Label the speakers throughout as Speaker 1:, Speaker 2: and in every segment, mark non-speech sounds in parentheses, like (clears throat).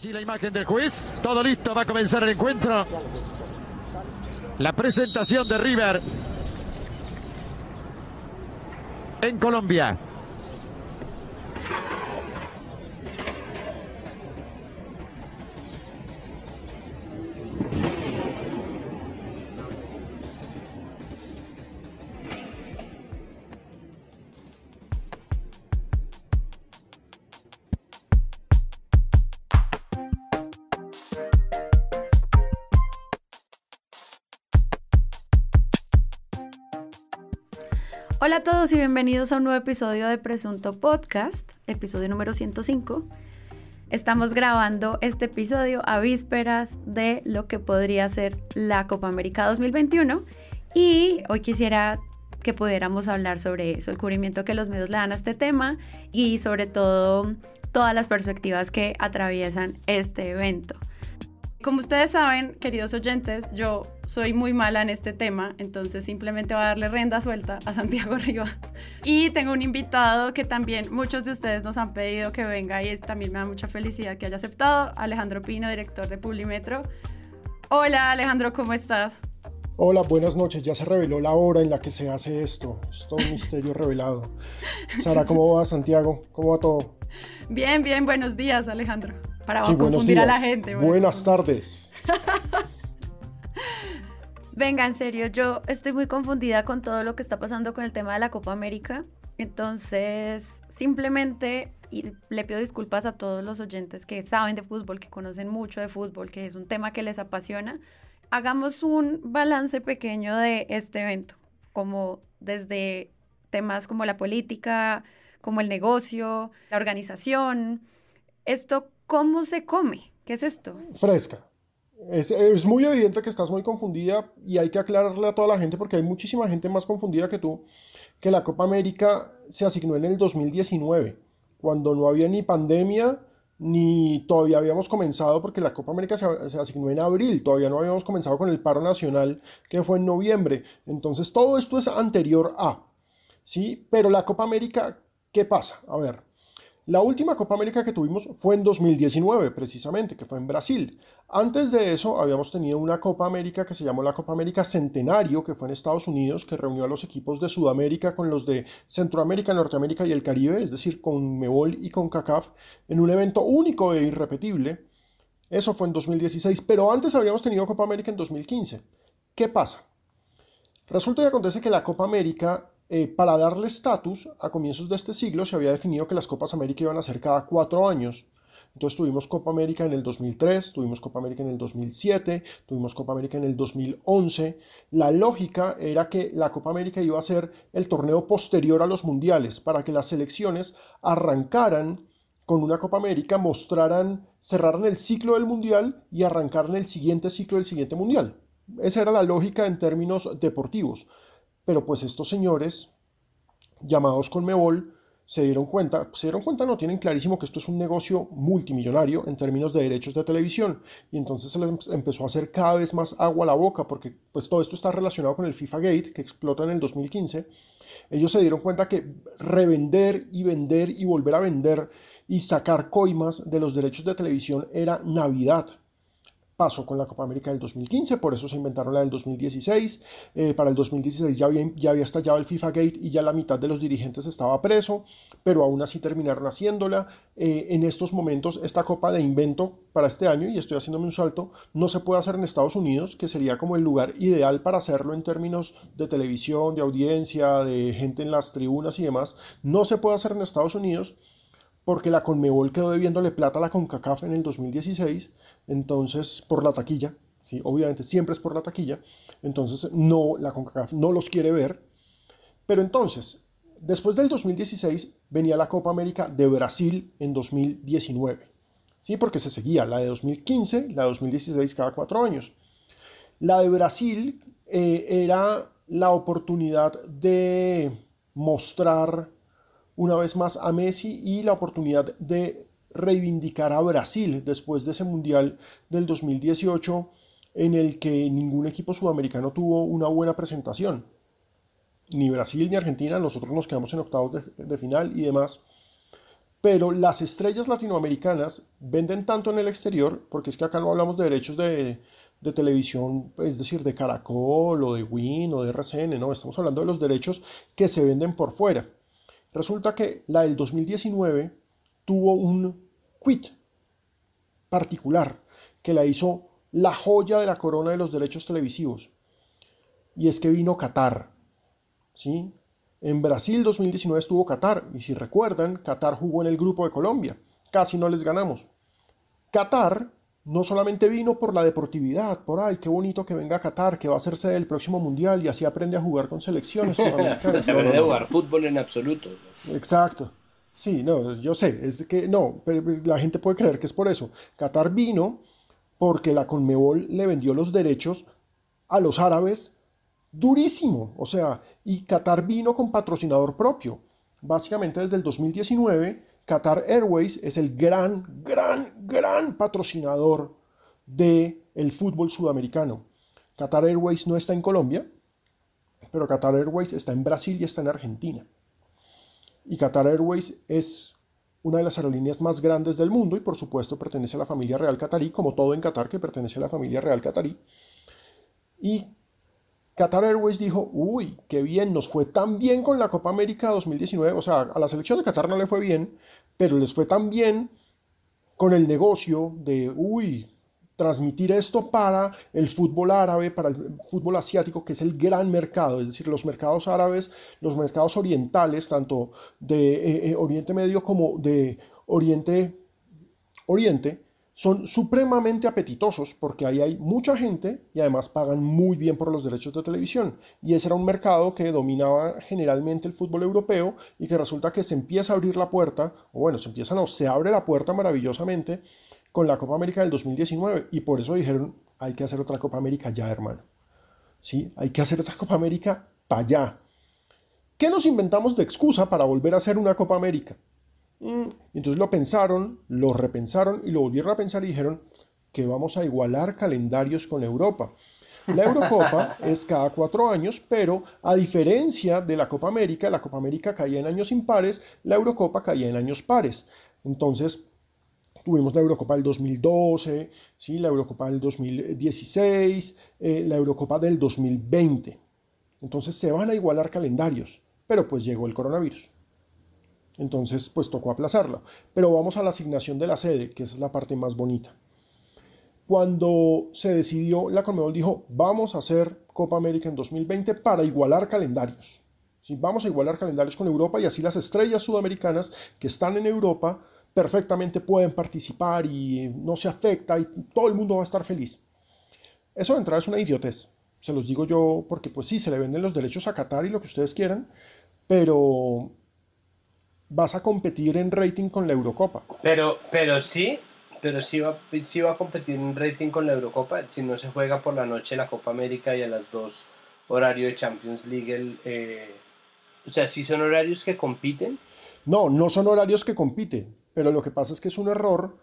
Speaker 1: Allí la imagen del juez, todo listo, va a comenzar el encuentro. La presentación de River en Colombia.
Speaker 2: A todos y bienvenidos a un nuevo episodio de Presunto Podcast, episodio número 105. Estamos grabando este episodio a vísperas de lo que podría ser la Copa América 2021 y hoy quisiera que pudiéramos hablar sobre eso, el cubrimiento que los medios le dan a este tema y sobre todo todas las perspectivas que atraviesan este evento. Como ustedes saben, queridos oyentes, yo soy muy mala en este tema, entonces simplemente voy a darle renda suelta a Santiago (laughs) Rivas. Y tengo un invitado que también muchos de ustedes nos han pedido que venga y también me da mucha felicidad que haya aceptado, Alejandro Pino, director de Publimetro. Hola Alejandro, ¿cómo estás?
Speaker 3: Hola, buenas noches. Ya se reveló la hora en la que se hace esto. Es todo un (laughs) misterio revelado. Sara, ¿cómo va Santiago? ¿Cómo va todo?
Speaker 2: Bien, bien, buenos días Alejandro para confundir a la gente.
Speaker 3: Buenas tardes. (laughs)
Speaker 2: Venga, en serio, yo estoy muy confundida con todo lo que está pasando con el tema de la Copa América. Entonces, simplemente y le pido disculpas a todos los oyentes que saben de fútbol, que conocen mucho de fútbol, que es un tema que les apasiona. Hagamos un balance pequeño de este evento, como desde temas como la política, como el negocio, la organización. Esto ¿Cómo se come? ¿Qué es esto?
Speaker 3: Fresca. Es, es, muy evidente que estás muy confundida y hay que aclararle a toda la gente porque hay muchísima gente más confundida que tú que la Copa América se asignó en el 2019, cuando no había ni pandemia ni todavía habíamos comenzado porque la Copa América se, se, asignó en abril, todavía no habíamos comenzado con el paro nacional que fue en noviembre. Entonces todo esto es anterior a, ¿sí? Pero la Copa América, ¿qué pasa? A ver, la última Copa América que tuvimos fue en 2019, precisamente, que fue en Brasil. Antes de eso habíamos tenido una Copa América que se llamó la Copa América Centenario, que fue en Estados Unidos, que reunió a los equipos de Sudamérica con los de Centroamérica, Norteamérica y el Caribe, es decir, con Mebol y con CACAF, en un evento único e irrepetible. Eso fue en 2016, pero antes habíamos tenido Copa América en 2015. ¿Qué pasa? Resulta y acontece que la Copa América eh, para darle estatus, a comienzos de este siglo se había definido que las Copas América iban a ser cada cuatro años. Entonces tuvimos Copa América en el 2003, tuvimos Copa América en el 2007, tuvimos Copa América en el 2011. La lógica era que la Copa América iba a ser el torneo posterior a los mundiales, para que las selecciones arrancaran con una Copa América, mostraran, cerraran el ciclo del mundial y arrancaran el siguiente ciclo del siguiente mundial. Esa era la lógica en términos deportivos. Pero pues estos señores, llamados con Mebol, se dieron cuenta, se dieron cuenta, no, tienen clarísimo que esto es un negocio multimillonario en términos de derechos de televisión. Y entonces se les empezó a hacer cada vez más agua a la boca, porque pues todo esto está relacionado con el FIFA Gate, que explota en el 2015. Ellos se dieron cuenta que revender y vender y volver a vender y sacar coimas de los derechos de televisión era Navidad pasó con la Copa América del 2015, por eso se inventaron la del 2016. Eh, para el 2016 ya había, ya había estallado el FIFA Gate y ya la mitad de los dirigentes estaba preso, pero aún así terminaron haciéndola. Eh, en estos momentos, esta Copa de Invento para este año, y estoy haciéndome un salto, no se puede hacer en Estados Unidos, que sería como el lugar ideal para hacerlo en términos de televisión, de audiencia, de gente en las tribunas y demás. No se puede hacer en Estados Unidos porque la Conmebol quedó debiéndole plata a la CONCACAF en el 2016, entonces por la taquilla, ¿sí? obviamente siempre es por la taquilla, entonces no, la CONCACAF no los quiere ver, pero entonces, después del 2016 venía la Copa América de Brasil en 2019, ¿sí? porque se seguía la de 2015, la de 2016 cada cuatro años. La de Brasil eh, era la oportunidad de mostrar una vez más a Messi y la oportunidad de reivindicar a Brasil después de ese Mundial del 2018 en el que ningún equipo sudamericano tuvo una buena presentación. Ni Brasil ni Argentina, nosotros nos quedamos en octavos de, final y demás. pero las estrellas latinoamericanas venden tanto en el exterior, porque es que acá no hablamos de derechos de, de televisión, es decir, de Caracol o de Win o de RCN, no, estamos hablando de los derechos que se venden por fuera. Resulta que la del 2019 tuvo un quit particular que la hizo la joya de la corona de los derechos televisivos. Y es que vino Qatar. ¿sí? En Brasil 2019 estuvo Qatar. Y si recuerdan, Qatar jugó en el grupo de Colombia. Casi no les ganamos. Qatar no solamente vino por la deportividad, por ay, qué bonito que venga Qatar, que va a ser sede del próximo mundial y así aprende a jugar con selecciones (laughs)
Speaker 4: sudamericanas. Se aprende a jugar fútbol en absoluto.
Speaker 3: Exacto. Sí, no, yo sé, es que no, pero la gente puede creer que es por eso. Qatar vino porque la Conmebol le vendió los derechos a los árabes durísimo, o sea, y Qatar vino con patrocinador propio. Básicamente desde el 2019, Qatar Airways es el gran, gran, gran patrocinador del el fútbol sudamericano. Qatar Airways no está en Colombia, pero Qatar Airways está en Brasil y está en Argentina. Y Qatar Airways es una de las aerolíneas más grandes del mundo y por supuesto pertenece a la familia real catarí, como todo en Qatar que pertenece a la familia real catarí. Y Qatar Airways dijo, uy, qué bien, nos fue tan bien con la Copa América 2019, o sea, a la selección de Qatar no le fue bien, pero les fue tan bien con el negocio de, uy, transmitir esto para el fútbol árabe, para el fútbol asiático, que es el gran mercado, es decir, los mercados árabes, los mercados orientales, tanto de eh, eh, Oriente Medio como de Oriente Oriente, son supremamente apetitosos porque ahí hay mucha gente y además pagan muy bien por los derechos de televisión. Y ese era un mercado que dominaba generalmente el fútbol europeo y que resulta que se empieza a abrir la puerta, o bueno, se empieza no, se abre la puerta maravillosamente con la Copa América del 2019 y por eso dijeron, hay que hacer otra Copa América ya, hermano. ¿Sí? Hay que hacer otra Copa América para allá. ¿Qué nos inventamos de excusa para volver a hacer una Copa América? Mm, entonces lo pensaron, lo repensaron y lo volvieron a pensar y dijeron que vamos a igualar calendarios con Europa. La Eurocopa (laughs) es cada cuatro años, pero a diferencia de la Copa América, la Copa América caía en años impares, la Eurocopa caía en años pares. Entonces, tuvimos la Eurocopa del 2012, ¿sí? la Eurocopa del 2016, eh, la Eurocopa del 2020. Entonces se van a igualar calendarios, pero pues llegó el coronavirus. Entonces, pues tocó aplazarla. Pero vamos a la asignación de la sede, que es la parte más bonita. Cuando se decidió, la Conmebol dijo, vamos a hacer Copa América en 2020 para igualar calendarios. ¿Sí? Vamos a igualar calendarios con Europa y así las estrellas sudamericanas que están en Europa perfectamente pueden participar y no se afecta y todo el mundo va a estar feliz. Eso de entrada es una idiotez. Se los digo yo porque pues sí, se le venden los derechos a Qatar y lo que ustedes quieran, pero vas a competir en rating con la Eurocopa.
Speaker 4: Pero, pero sí, pero sí va, sí va a competir en rating con la Eurocopa si no se juega por la noche la Copa América y a las dos horario de Champions League. Eh, o sea, sí son horarios que compiten.
Speaker 3: No, no son horarios que compiten, pero lo que pasa es que es un error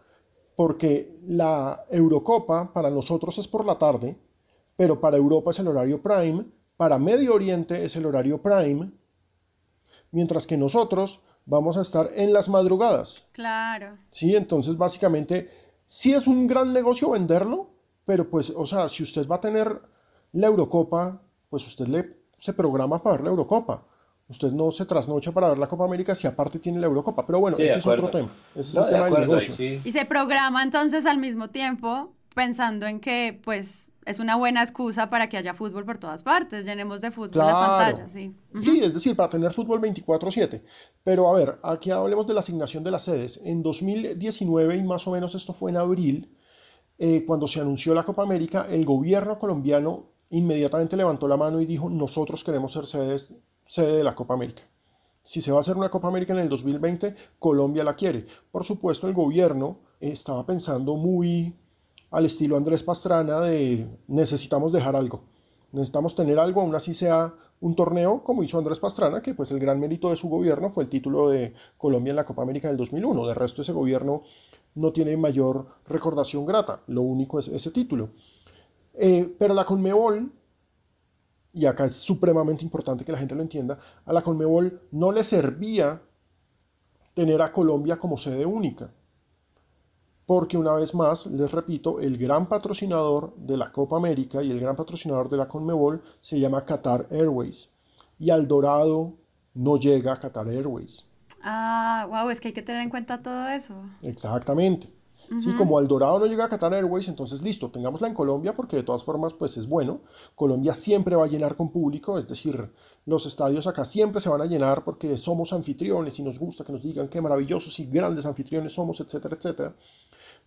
Speaker 3: porque la Eurocopa para nosotros es por la tarde, pero para Europa es el horario prime, para Medio Oriente es el horario prime, mientras que nosotros vamos a estar en las madrugadas.
Speaker 2: Claro.
Speaker 3: Sí, entonces básicamente sí es un gran negocio venderlo, pero pues, o sea, si usted va a tener la Eurocopa, pues usted le se programa para ver la Eurocopa. Usted no se trasnocha para ver la Copa América si aparte tiene la Eurocopa. Pero bueno, ese es otro tema. Ese es el tema del negocio.
Speaker 2: Y se programa entonces al mismo tiempo pensando en que pues es una buena excusa para que haya fútbol por todas partes, llenemos de fútbol las pantallas, sí.
Speaker 3: Sí, es decir, para tener fútbol 24/7. Pero a ver, aquí hablemos de la asignación de las sedes. En 2019, y más o menos esto fue en abril, eh, cuando se anunció la Copa América, el gobierno colombiano inmediatamente levantó la mano y dijo, nosotros queremos ser sedes, sede de la Copa América. Si se va a hacer una Copa América en el 2020, Colombia la quiere. Por supuesto, el gobierno estaba pensando muy al estilo Andrés Pastrana de necesitamos dejar algo, necesitamos tener algo, aún así sea un torneo como hizo Andrés Pastrana, que pues el gran mérito de su gobierno fue el título de Colombia en la Copa América del 2001. De resto ese gobierno no tiene mayor recordación grata, lo único es ese título. Eh, pero la Conmebol, y acá es supremamente importante que la gente lo entienda, a la Conmebol no le servía tener a Colombia como sede única. Porque una vez más, les repito, el gran patrocinador de la Copa América y el gran patrocinador de la Conmebol se llama Qatar Airways. Y al Dorado no llega a Qatar Airways.
Speaker 2: Ah, wow, es que hay que tener en cuenta todo eso.
Speaker 3: Exactamente. Sí, como al Dorado no llega a Qatar Airways, entonces listo, tengámosla en Colombia porque de todas formas pues es bueno. Colombia siempre va a llenar con público, es decir, los estadios acá siempre se van a llenar porque somos anfitriones y nos gusta que nos digan qué maravillosos y grandes anfitriones somos, etcétera, etcétera.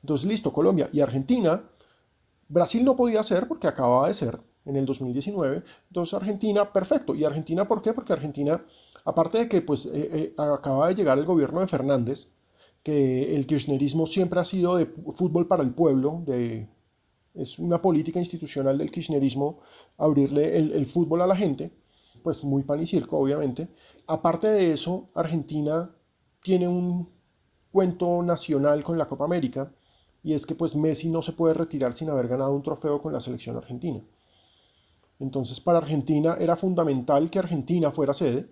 Speaker 3: Entonces listo, Colombia y Argentina. Brasil no podía ser porque acababa de ser en el 2019. Entonces Argentina, perfecto. ¿Y Argentina por qué? Porque Argentina, aparte de que pues eh, eh, acaba de llegar el gobierno de Fernández, que el kirchnerismo siempre ha sido de fútbol para el pueblo, de, es una política institucional del kirchnerismo abrirle el, fútbol a la gente, pues muy pan y circo, obviamente. Aparte de eso, Argentina tiene un cuento nacional con la Copa América, y es que pues Messi no se puede retirar sin haber ganado un trofeo con la selección argentina. Entonces para Argentina era fundamental que Argentina fuera sede,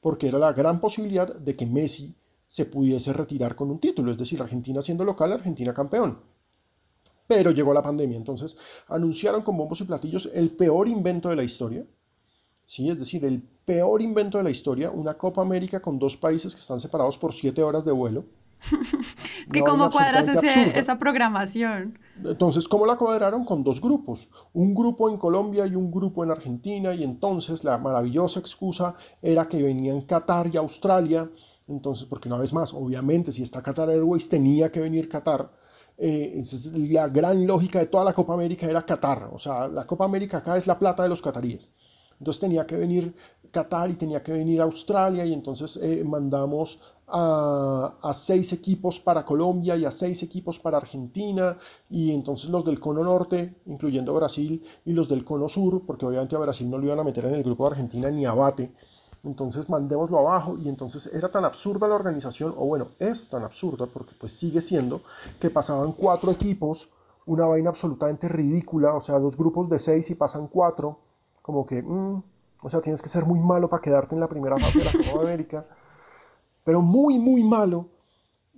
Speaker 3: porque era la gran posibilidad de que Messi se pudiese retirar con un título, es decir, Argentina siendo local, Argentina campeón. Pero llegó la pandemia, entonces anunciaron con bombos y platillos el peor invento de la historia, ¿sí? es decir, el peor invento de la historia, una Copa América con dos países que están separados por siete horas de vuelo. (laughs)
Speaker 2: que cómo cuadras esa programación.
Speaker 3: Entonces, ¿cómo la cuadraron? Con dos grupos, un grupo en Colombia y un grupo en Argentina, y entonces la maravillosa excusa era que venían Qatar y Australia, entonces, porque una vez más, obviamente, si está Qatar Airways, tenía que venir Qatar. Eh, la gran lógica de toda la Copa América era Qatar. O sea, la Copa América acá es la plata de los cataríes. Entonces tenía que venir Qatar y tenía que venir Australia y entonces eh, mandamos a, seis equipos para Colombia y a seis equipos para Argentina y entonces los del cono norte, incluyendo Brasil, y los del cono sur, porque obviamente a Brasil no lo iban a meter en el grupo de Argentina ni abate entonces mandémoslo abajo y entonces era tan absurda la organización, o bueno, es tan absurda porque pues sigue siendo que pasaban cuatro equipos, una vaina absolutamente ridícula, o sea, dos grupos de seis y pasan cuatro, como que, mm, o sea, tienes que ser muy malo para quedarte en la primera fase de la Copa (laughs) América, pero muy, muy malo,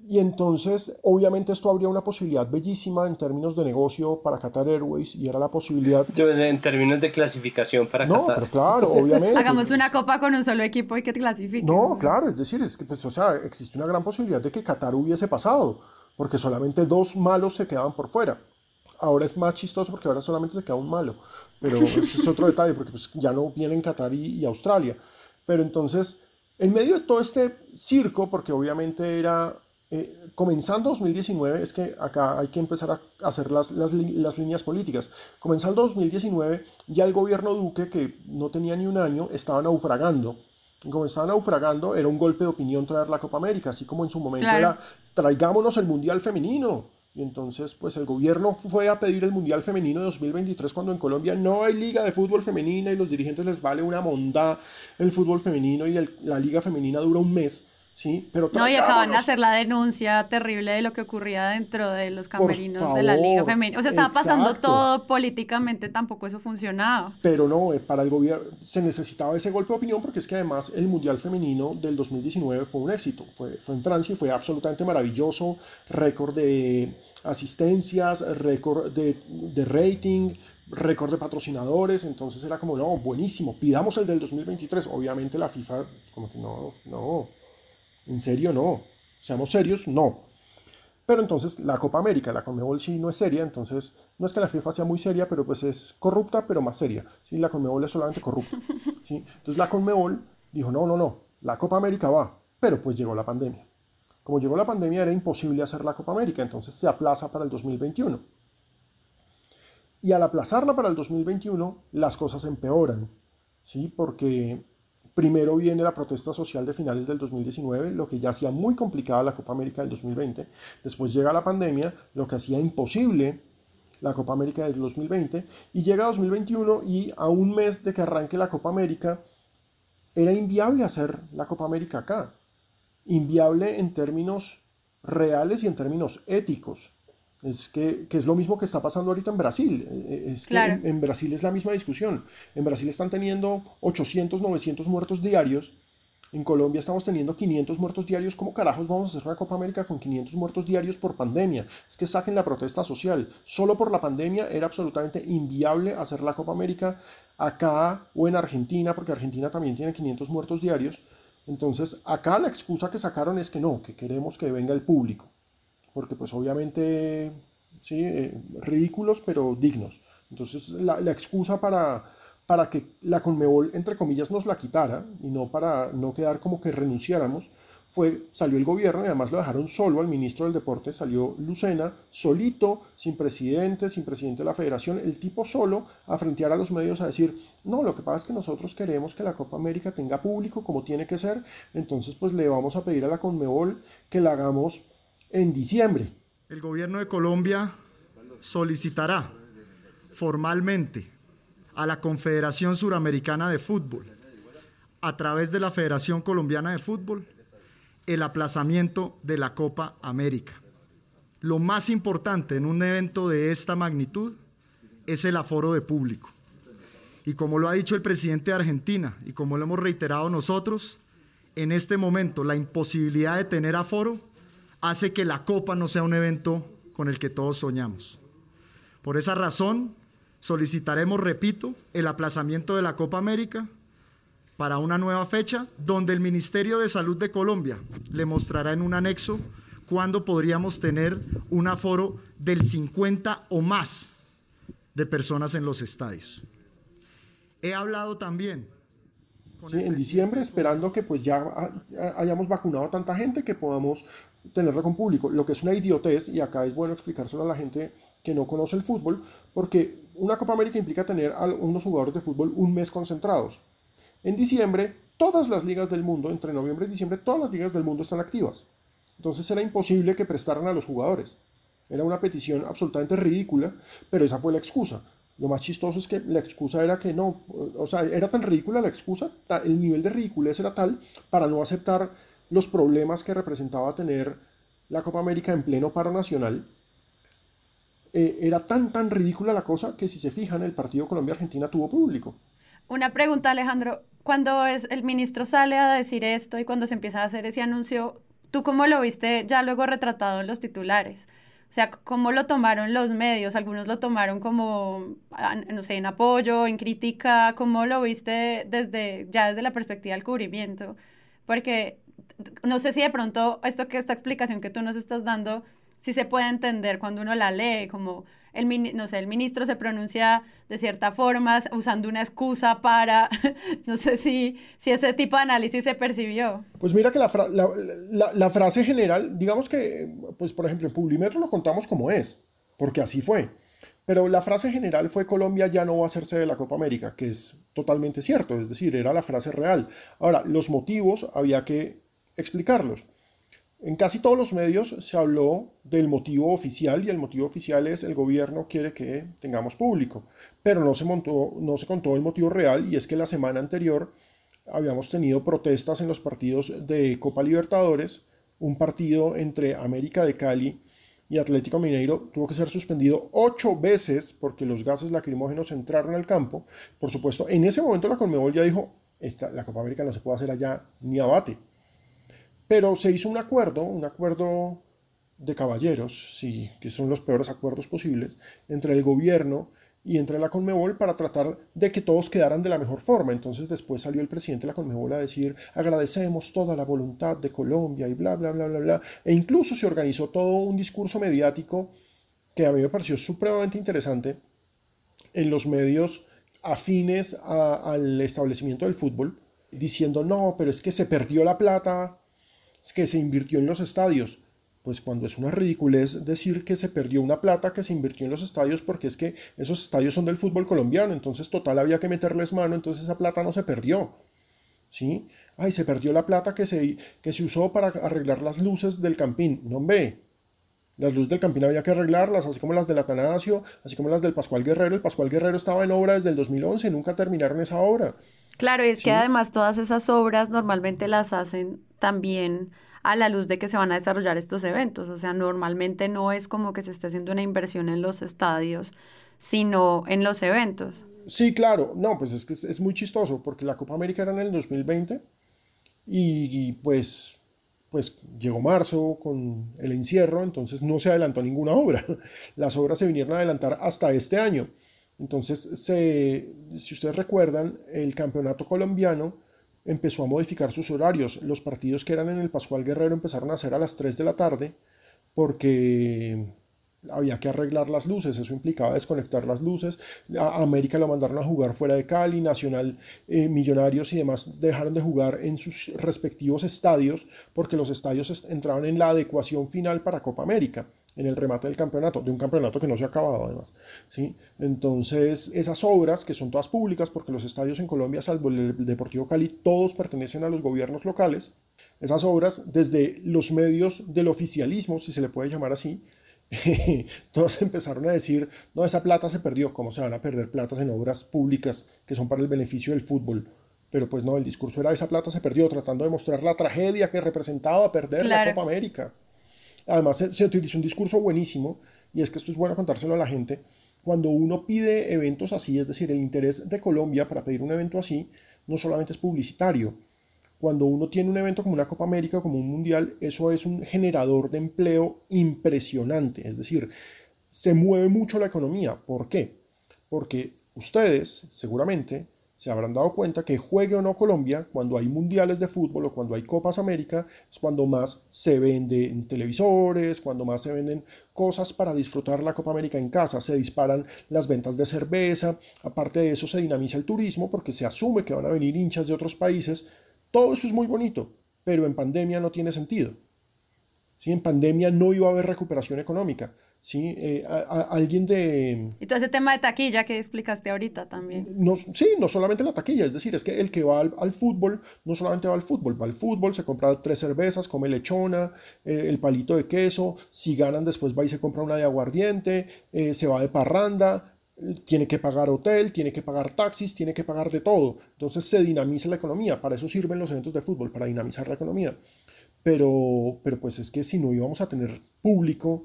Speaker 3: y entonces, obviamente, esto habría una posibilidad bellísima en términos de negocio para Qatar Airways y era la posibilidad.
Speaker 4: En términos de clasificación para
Speaker 3: no,
Speaker 4: Qatar.
Speaker 3: pero claro, obviamente.
Speaker 2: Hagamos una copa con un solo equipo y que te clasifique.
Speaker 3: No, claro, es decir, es que, pues, o sea, existe una gran posibilidad de que Qatar hubiese pasado, porque solamente dos malos se quedaban por fuera. Ahora es más chistoso porque ahora solamente se queda un malo, pero (laughs) ese es otro detalle, porque pues, ya no vienen Qatar y Australia. Pero entonces, en medio de todo este circo, porque obviamente era eh, comenzando 2019, es que acá hay que empezar a hacer las, las, líneas políticas. Comenzando 2019, ya el gobierno Duque, que no tenía ni un año, estaba naufragando. Y como estaba naufragando, era un golpe de opinión traer la Copa América, así como en su momento era traigámonos el Mundial Femenino. Y entonces, pues el gobierno fue a pedir el Mundial Femenino de 2023 cuando en Colombia no hay liga de fútbol femenina y los dirigentes les vale una monda el fútbol femenino y la liga femenina dura un mes. Sí, pero
Speaker 2: no, y acaban de hacer la denuncia terrible de lo que ocurría dentro de los camerinos de la Liga Femenina. O sea, estaba pasando todo políticamente, tampoco eso funcionaba.
Speaker 3: Pero no, eh, para el gobierno se necesitaba ese golpe de opinión porque es que además el Mundial Femenino del 2019 fue un éxito. Fue, fue en Francia y fue absolutamente maravilloso. Récord de asistencias, récord de, de rating, récord de patrocinadores. Entonces era como, no, buenísimo, pidamos el del 2023. Obviamente la FIFA, como que no, no ¿En serio? No. Seamos serios, no. Pero entonces la Copa América, la Conmebol sí no es seria, entonces no es que la FIFA sea muy seria, pero pues es corrupta, pero más seria. ¿sí? La Conmebol es solamente corrupta. ¿sí? Entonces la Conmebol dijo, no, no, no, la Copa América va, pero pues llegó la pandemia. Como llegó la pandemia era imposible hacer la Copa América, entonces se aplaza para el 2021. Y al aplazarla para el 2021, las cosas empeoran, ¿sí? Porque Primero viene la protesta social de finales del 2019, lo que ya hacía muy complicada la Copa América del 2020. Después llega la pandemia, lo que hacía imposible la Copa América del 2020. Y llega 2021 y a un mes de que arranque la Copa América, era inviable hacer la Copa América acá. Inviable en términos reales y en términos éticos. Es que, es lo mismo que está pasando ahorita en Brasil. Eh, eh, es que en, Brasil es la misma discusión. En Brasil están teniendo 800, 900 muertos diarios En Colombia estamos teniendo 500 muertos diarios. ¿Cómo carajos vamos a hacer una Copa América con 500 muertos diarios por pandemia? Es que saquen la protesta social. Solo por la pandemia era absolutamente inviable hacer la Copa América acá o en Argentina, porque Argentina también tiene 500 muertos diarios. Entonces, acá la excusa que sacaron es que no, que queremos que venga el público. Porque pues obviamente, sí, eh, ridículos, pero dignos. Entonces, la, la excusa para para que la Conmebol, entre comillas, nos la quitara y no para no quedar como que renunciáramos, fue, salió el gobierno y además lo dejaron solo al ministro del deporte, salió Lucena, solito, sin presidente, sin presidente de la federación, el tipo solo a frentear a los medios a decir, no, lo que pasa es que nosotros queremos que la Copa América tenga público como tiene que ser, entonces pues le vamos a pedir a la Conmebol que la hagamos en diciembre.
Speaker 5: El gobierno de Colombia solicitará formalmente a la Confederación Suramericana de Fútbol, a través de la Federación Colombiana de Fútbol, el aplazamiento de la Copa América. Lo más importante en un evento de esta magnitud es el aforo de público. Y como lo ha dicho el presidente de Argentina y como lo hemos reiterado nosotros, en este momento la imposibilidad de tener aforo hace que la Copa no sea un evento con el que todos soñamos. Por esa razón, solicitaremos, repito, el aplazamiento de la Copa América para una nueva fecha, donde el Ministerio de Salud de Colombia le mostrará en un anexo cuándo podríamos tener un aforo del 50 o más de personas en los estadios. He hablado también
Speaker 3: Sí, en diciembre, esperando que pues ya hayamos vacunado a tanta gente que podamos tenerlo con público, lo que es una idiotez, y acá es bueno explicárselo a la gente que no conoce el fútbol, porque una Copa América implica tener a unos jugadores de fútbol un mes concentrados. En diciembre, todas las ligas del mundo, entre noviembre y diciembre, todas las ligas del mundo están activas. Entonces era imposible que prestaran a los jugadores. Era una petición absolutamente ridícula, pero esa fue la excusa. Lo más chistoso es que la excusa era que no, o sea, era tan ridícula la excusa, el nivel de ridiculez era tal para no aceptar los problemas que representaba tener la Copa América en pleno paro nacional, eh, era tan, tan ridícula la cosa que si se fijan, el partido Colombia-Argentina tuvo público.
Speaker 2: Una pregunta, Alejandro. Cuando es, el ministro sale a decir esto y cuando se empieza a hacer ese anuncio, ¿tú cómo lo viste ya luego retratado en los titulares? O sea, ¿cómo lo tomaron los medios? Algunos lo tomaron como, no sé, en apoyo, en crítica. ¿Cómo lo viste desde, ya desde la perspectiva del cubrimiento? Porque no sé si de pronto esto que esta explicación que tú nos estás dando si se puede entender cuando uno la lee, como el, no sé, el ministro se pronuncia de cierta forma usando una excusa para, (laughs) no sé si, si ese tipo de análisis se percibió.
Speaker 3: Pues mira que la, la, la, frase general, digamos que, pues por ejemplo, en Publimetro lo contamos como es, porque así fue. Pero la frase general fue Colombia ya no va a hacerse de la Copa América, que es totalmente cierto, es decir, era la frase real. Ahora, los motivos había que explicarlos. En casi todos los medios se habló del motivo oficial y el motivo oficial es el gobierno quiere que tengamos público, pero no se, contó el motivo real y es que la semana anterior habíamos tenido protestas en los partidos de Copa Libertadores, un partido entre América de Cali y Atlético Mineiro tuvo que ser suspendido ocho veces porque los gases lacrimógenos entraron al campo. Por supuesto, en ese momento la Conmebol ya dijo, la Copa América no se puede hacer allá ni abate. Pero se hizo un acuerdo, un acuerdo de caballeros, sí, que son los peores acuerdos posibles, entre el gobierno y entre la Conmebol para tratar de que todos quedaran de la mejor forma. Entonces después salió el presidente de la Conmebol a decir agradecemos toda la voluntad de Colombia y bla, bla, bla, bla, bla. E incluso se organizó todo un discurso mediático que a mí me pareció supremamente interesante en los medios afines al establecimiento del fútbol, diciendo no, pero es que se perdió la plata que se invirtió en los estadios. Pues cuando es una ridiculez decir que se perdió una plata que se invirtió en los estadios porque es que esos estadios son del fútbol colombiano, entonces total había que meterles mano, entonces esa plata no se perdió. ¿Sí? Ay, se perdió la plata que se, que se usó para arreglar las luces del campín. No, ve. Las luces del Campín había que arreglarlas, así como las del Atanasio, así como las del Pascual Guerrero. El Pascual Guerrero estaba en obra desde el 2011, nunca terminaron esa obra.
Speaker 2: Claro, es que además todas esas obras normalmente las hacen también a la luz de que se van a desarrollar estos eventos. O sea, normalmente no es como que se esté haciendo una inversión en los estadios, sino en los eventos.
Speaker 3: Sí, claro. No, pues es que es, muy chistoso porque la Copa América era en el 2020 y, pues, pues llegó marzo con el encierro, entonces no se adelantó ninguna obra. (laughs) Las obras se vinieron a adelantar hasta este año. Entonces, si ustedes recuerdan, el campeonato colombiano empezó a modificar sus horarios. Los partidos que eran en el Pascual Guerrero empezaron a ser a las 3 de la tarde porque había que arreglar las luces, eso implicaba desconectar las luces. A América lo mandaron a jugar fuera de Cali, Nacional, eh, Millonarios y demás dejaron de jugar en sus respectivos estadios porque los estadios entraban en la adecuación final para Copa América en el remate del campeonato, de un campeonato que no se ha acabado además. ¿sí? Entonces, esas obras, que son todas públicas, porque los estadios en Colombia, salvo el Deportivo Cali, todos pertenecen a los gobiernos locales, esas obras, desde los medios del oficialismo, si se le puede llamar así, (laughs) todos empezaron a decir, no, esa plata se perdió, ¿cómo se van a perder platas en obras públicas que son para el beneficio del fútbol? Pero pues no, el discurso era, esa plata se perdió, tratando de mostrar la tragedia que representaba perder la Copa América. Además, se, utilizó un discurso buenísimo, y es que esto es bueno contárselo a la gente. Cuando uno pide eventos así, es decir, el interés de Colombia para pedir un evento así, no solamente es publicitario. Cuando uno tiene un evento como una Copa América, como un Mundial, eso es un generador de empleo impresionante. Es decir, se mueve mucho la economía. ¿Por qué? Porque ustedes, seguramente, se habrán dado cuenta que juegue o no Colombia, cuando hay mundiales de fútbol o cuando hay Copas América, es cuando más se venden televisores, cuando más se venden cosas para disfrutar la Copa América en casa, se disparan las ventas de cerveza, aparte de eso se dinamiza el turismo porque se asume que van a venir hinchas de otros países, todo eso es muy bonito, pero en pandemia no tiene sentido. ¿Sí? En pandemia no iba a haber recuperación económica. ¿Sí? Eh, alguien de...
Speaker 2: Y todo ese tema de taquilla que explicaste ahorita también.
Speaker 3: No, sí, no solamente la taquilla, es decir, es que el que va al, fútbol no solamente va al fútbol, va al fútbol, se compra tres cervezas, come lechona, eh, el palito de queso, si ganan después va y se compra una de aguardiente, eh, se va de parranda, tiene que pagar hotel, tiene que pagar taxis, tiene que pagar de todo. Entonces se dinamiza la economía, para eso sirven los eventos de fútbol, para dinamizar la economía. Pero, pero pues es que si no íbamos a tener público,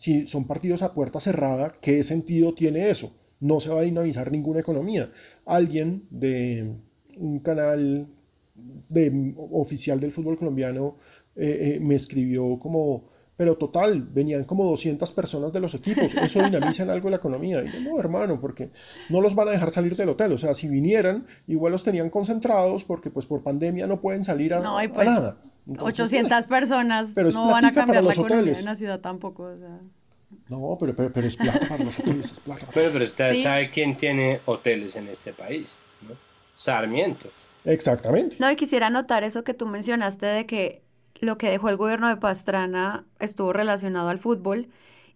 Speaker 3: si son partidos a puerta cerrada, ¿qué sentido tiene eso? No se va a dinamizar ninguna economía. Alguien de un canal de, oficial del fútbol colombiano eh, eh, me escribió como, pero total, venían como 200 personas de los equipos, eso (laughs) dinamiza en algo la economía. Y yo, no, hermano, porque no los van a dejar salir del hotel, o sea, si vinieran, igual los tenían concentrados porque pues por pandemia no pueden salir a, pues, nada.
Speaker 2: 800 personas no van a cambiar la economía en la ciudad tampoco.
Speaker 3: No, pero, pero, es plata para los hoteles, es plata.
Speaker 4: Pero, pero usted sabe quién tiene hoteles en este país, ¿no? Sarmiento.
Speaker 3: Exactamente.
Speaker 2: No, y quisiera anotar eso que tú mencionaste de que lo que dejó el gobierno de Pastrana estuvo relacionado al fútbol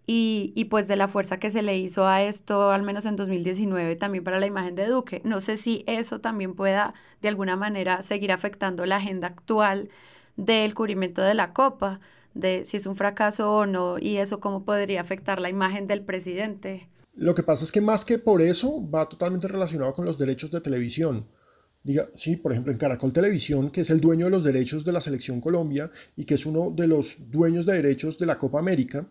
Speaker 2: y, y, pues de la fuerza que se le hizo a esto, al menos en 2019, también para la imagen de Duque. No sé si eso también pueda de alguna manera seguir afectando la agenda actual del cubrimiento de la Copa, de si es un fracaso o no, y eso cómo podría afectar la imagen del presidente.
Speaker 3: Lo que pasa es que más que por eso va totalmente relacionado con los derechos de televisión. Diga, sí, por ejemplo, en Caracol Televisión, que es el dueño de los derechos de la Selección Colombia y que es uno de los dueños de derechos de la Copa América,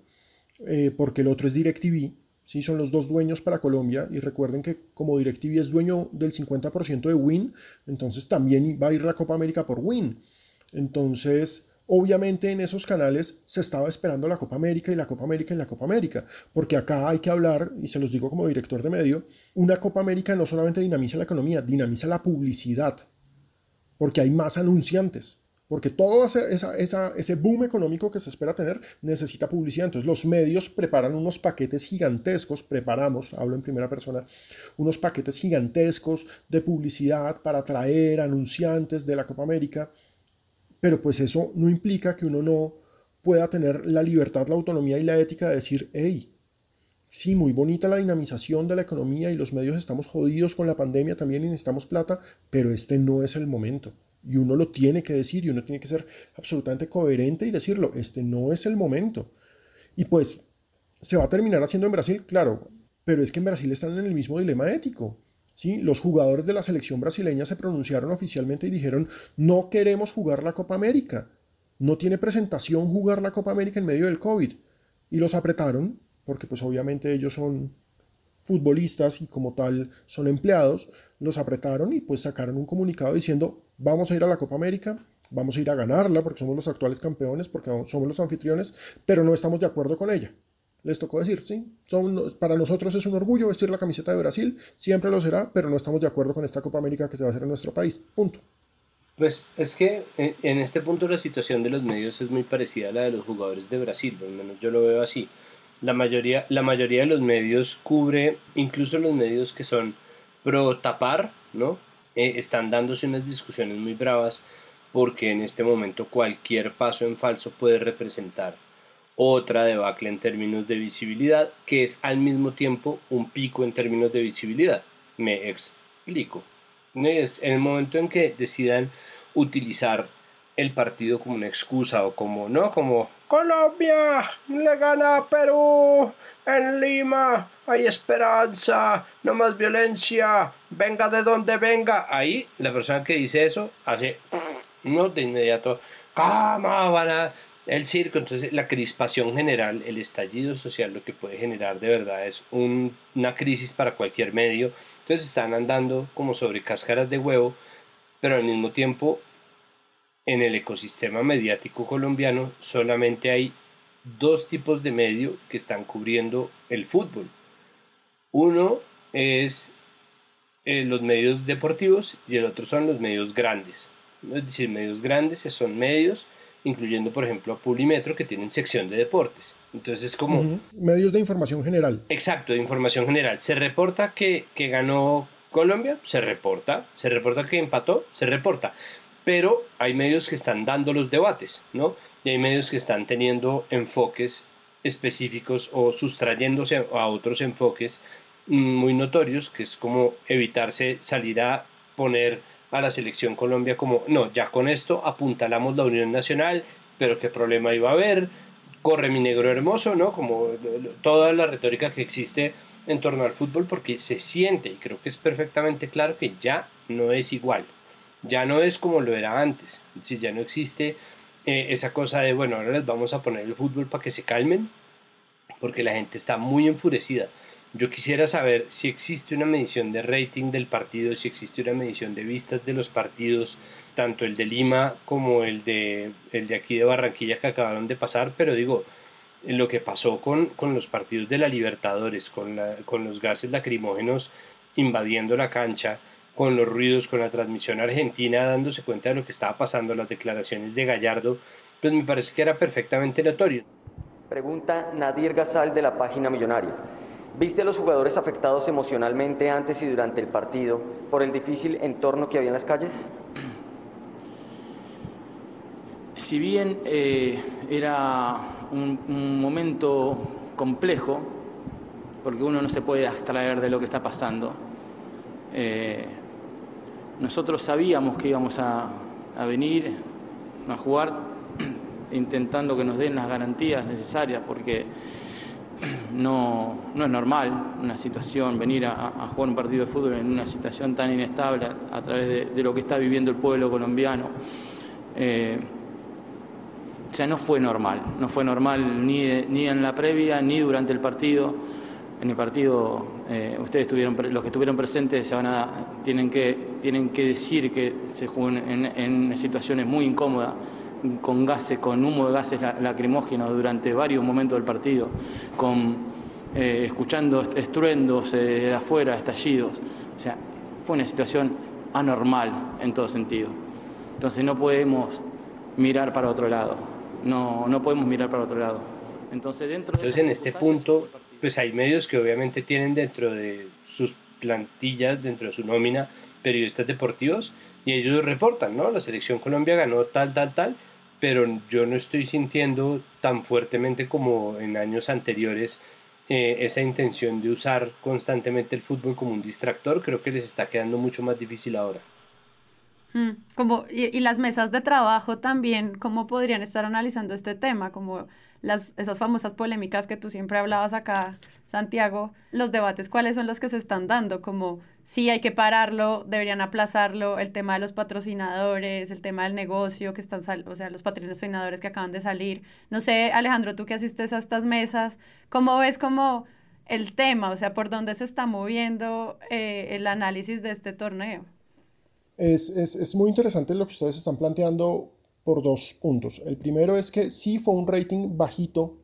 Speaker 3: eh, porque el otro es DirecTV, ¿sí? son los dos dueños para Colombia y recuerden que como DirecTV es dueño del 50% de Win, entonces también va a ir la Copa América por Win. Entonces, obviamente en esos canales se estaba esperando la Copa América y la Copa América y la Copa América, porque acá hay que hablar, y se los digo como director de medio, una Copa América no solamente dinamiza la economía, dinamiza la publicidad, porque hay más anunciantes. Porque todo ese boom económico que se espera tener necesita publicidad. Entonces los medios preparan unos paquetes gigantescos, preparamos, hablo en primera persona, unos paquetes gigantescos de publicidad para atraer anunciantes de la Copa América pero pues eso no implica que uno no pueda tener la libertad, la autonomía y la ética de decir, hey, sí, muy bonita la dinamización de la economía y los medios estamos jodidos con la pandemia también y necesitamos plata, pero este no es el momento. Y uno lo tiene que decir y uno tiene que ser absolutamente coherente y decirlo, este no es el momento. Y pues se va a terminar haciendo en Brasil, claro, pero es que en Brasil están en el mismo dilema ético. ¿Sí? Los jugadores de la selección brasileña se pronunciaron oficialmente y dijeron, no queremos jugar la Copa América. No tiene presentación jugar la Copa América en medio del COVID. Y los apretaron, porque pues obviamente ellos son futbolistas y como tal son empleados, los apretaron y pues sacaron un comunicado diciendo, vamos a ir a la Copa América, vamos a ir a ganarla porque somos los actuales campeones, porque somos los anfitriones, pero no estamos de acuerdo con ella. Les tocó decir, sí, son, para nosotros es un orgullo vestir la camiseta de Brasil, siempre lo será, pero no estamos de acuerdo con esta Copa América que se va a hacer en nuestro país. Punto.
Speaker 4: Pues es que en este punto la situación de los medios es muy parecida a la de los jugadores de Brasil, al menos yo lo veo así. La mayoría, la mayoría de los medios cubre, incluso los medios que son pro tapar, ¿no? Eh, están dándose unas discusiones muy bravas porque en este momento cualquier paso en falso puede representar otra debacle en términos de visibilidad, que es al mismo tiempo un pico en términos de visibilidad. Me explico. Es el momento en que decidan utilizar el partido como una excusa o como, ¿no? Como Colombia le gana a Perú en Lima, hay esperanza, no más violencia, venga de donde venga. Ahí la persona que dice eso hace, no de inmediato, ¿cómo van a el circo, entonces la crispación general, el estallido social, lo que puede generar de verdad es una crisis para cualquier medio. Entonces están andando como sobre cáscaras de huevo, pero al mismo tiempo en el ecosistema mediático colombiano solamente hay dos tipos de medio que están cubriendo el fútbol. Uno es eh, los medios deportivos y el otro son los medios grandes. Es decir, medios grandes son medios incluyendo por ejemplo a Publimetro que tienen sección de deportes. Entonces es como...
Speaker 3: Medios de información general.
Speaker 4: Exacto, de información general. Se reporta que, que ganó Colombia, se reporta. Se reporta que empató, se reporta. Pero hay medios que están dando los debates, ¿no? Y hay medios que están teniendo enfoques específicos o sustrayéndose a otros enfoques muy notorios, que es como evitarse salir a poner a la selección Colombia como, no, ya con esto apuntalamos la Unión Nacional, pero qué problema iba a haber, corre mi negro hermoso, ¿no? Como toda la retórica que existe en torno al fútbol, porque se siente, y creo que es perfectamente claro que ya no es igual, ya no es como lo era antes, si ya no existe eh, esa cosa de, bueno, ahora les vamos a poner el fútbol para que se calmen, porque la gente está muy enfurecida. Yo quisiera saber si existe una medición de rating del partido, si existe una medición de vistas de los partidos, tanto el de Lima como el de, el de aquí de Barranquilla que acabaron de pasar, pero digo, lo que pasó con, con los partidos de la Libertadores, con, la, con los gases lacrimógenos invadiendo la cancha, con los ruidos, con la transmisión argentina dándose cuenta de lo que estaba pasando, las declaraciones de Gallardo, pues me parece que era perfectamente notorio.
Speaker 6: Pregunta Nadir Gazal de la página Millonaria. ¿Viste a los jugadores afectados emocionalmente antes y durante el partido por el difícil entorno que había en las calles?
Speaker 7: Si bien eh, era un, momento complejo, porque uno no se puede abstraer de lo que está pasando, eh, nosotros sabíamos que íbamos a, a venir a jugar (clears throat) intentando que nos den las garantías necesarias, porque (clears throat) no, no es normal una situación, venir a, jugar un partido de fútbol en una situación tan inestable a, través de, lo que está viviendo el pueblo colombiano. Eh, o sea, no fue normal, no fue normal ni, ni en la previa ni durante el partido. En el partido, eh, ustedes estuvieron, los que estuvieron presentes se van a, tienen, que, tienen que decir que se jugó en, en situaciones muy incómodas con gases, con humo de gases lacrimógenos durante varios momentos del partido, con, eh, escuchando estruendos eh, de afuera, estallidos. O sea, fue una situación anormal en todo sentido. Entonces no podemos mirar para otro lado, no, no podemos mirar para otro lado. Entonces, dentro
Speaker 4: de en este punto, pues hay medios que obviamente tienen dentro de sus plantillas, dentro de su nómina, periodistas deportivos, y ellos reportan, ¿no? La selección Colombia ganó tal, tal, tal, pero yo no estoy sintiendo tan fuertemente como en años anteriores eh, esa intención de usar constantemente el fútbol como un distractor. Creo que les está quedando mucho más difícil ahora.
Speaker 2: Mm, como, y, y, las mesas de trabajo también, ¿cómo podrían estar analizando este tema? Como las, esas famosas polémicas que tú siempre hablabas acá, Santiago, los debates, ¿cuáles son los que se están dando? Como sí hay que pararlo, deberían aplazarlo, el tema de los patrocinadores, el tema del negocio que están, o sea, los patrocinadores que acaban de salir. No sé, Alejandro, tú que asistes a estas mesas, ¿cómo ves como el tema, o sea, por dónde se está moviendo eh, el análisis de este torneo?
Speaker 3: Es, es, es muy interesante lo que ustedes están planteando por dos puntos. El primero es que sí fue un rating bajito,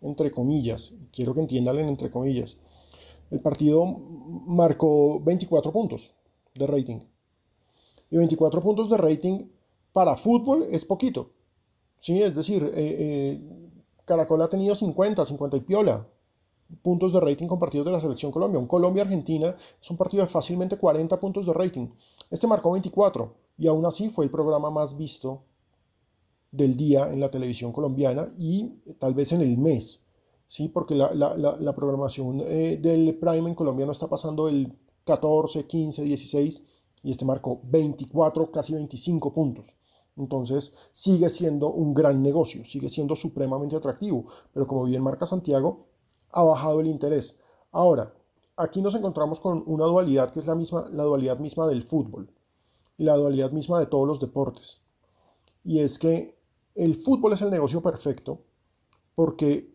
Speaker 3: entre comillas. Quiero que entiendan entre comillas. El partido marcó 24 puntos de rating. Y 24 puntos de rating para fútbol es poquito. Sí, es decir, eh, eh, Caracol ha tenido 50, 50 y piola puntos de rating con partidos de la selección Colombia. Un Colombia-Argentina es un partido de fácilmente 40 puntos de rating. Este marcó 24 y aún así fue el programa más visto del día en la televisión colombiana y tal vez en el mes, ¿sí? porque la, la, programación eh, del Prime en Colombia no está pasando el 14, 15, 16 y este marcó 24, casi 25 puntos. Entonces sigue siendo un gran negocio, sigue siendo supremamente atractivo, pero como bien marca Santiago, ha bajado el interés. Ahora, aquí nos encontramos con una dualidad que es la misma, la dualidad misma del fútbol y la dualidad misma de todos los deportes. Y es que el fútbol es el negocio perfecto porque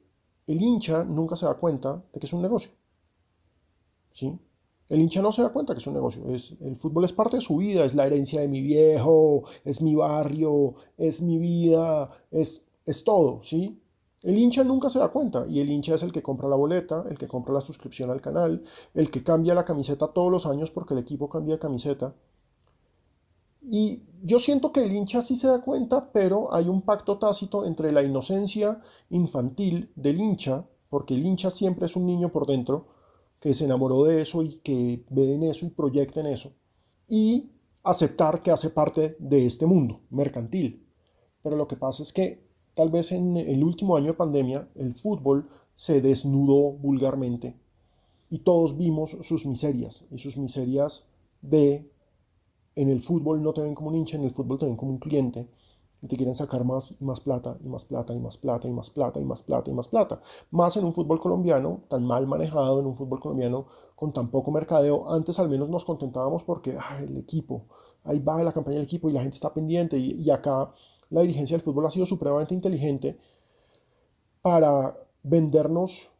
Speaker 3: el hincha nunca se da cuenta de que es un negocio. ¿Sí? El hincha no se da cuenta que es un negocio. El fútbol es parte de su vida, es la herencia de mi viejo, es mi barrio, es mi vida, es, es todo, ¿sí? El hincha nunca se da cuenta y el hincha es el que compra la boleta, el que compra la suscripción al canal, el que cambia la camiseta todos los años porque el equipo cambia de camiseta. Y yo siento que el hincha sí se da cuenta, pero hay un pacto tácito entre la inocencia infantil del hincha, porque el hincha siempre es un niño por dentro, que se enamoró de eso y que ve en eso y proyecta en eso, y aceptar que hace parte de este mundo mercantil. Pero lo que pasa es que Tal vez en el último año de pandemia el fútbol se desnudó vulgarmente y todos vimos sus miserias y sus miserias de en el fútbol no te ven como un hincha, en el fútbol te ven como un cliente y te quieren sacar más y más plata y más plata y más plata y más plata y más plata y más plata. Más en un fútbol colombiano tan mal manejado, en un fútbol colombiano con tan poco mercadeo. Antes al menos nos contentábamos porque el equipo, ahí va la campaña del equipo y la gente está pendiente y, y acá la dirigencia del fútbol ha sido supremamente inteligente para vendernos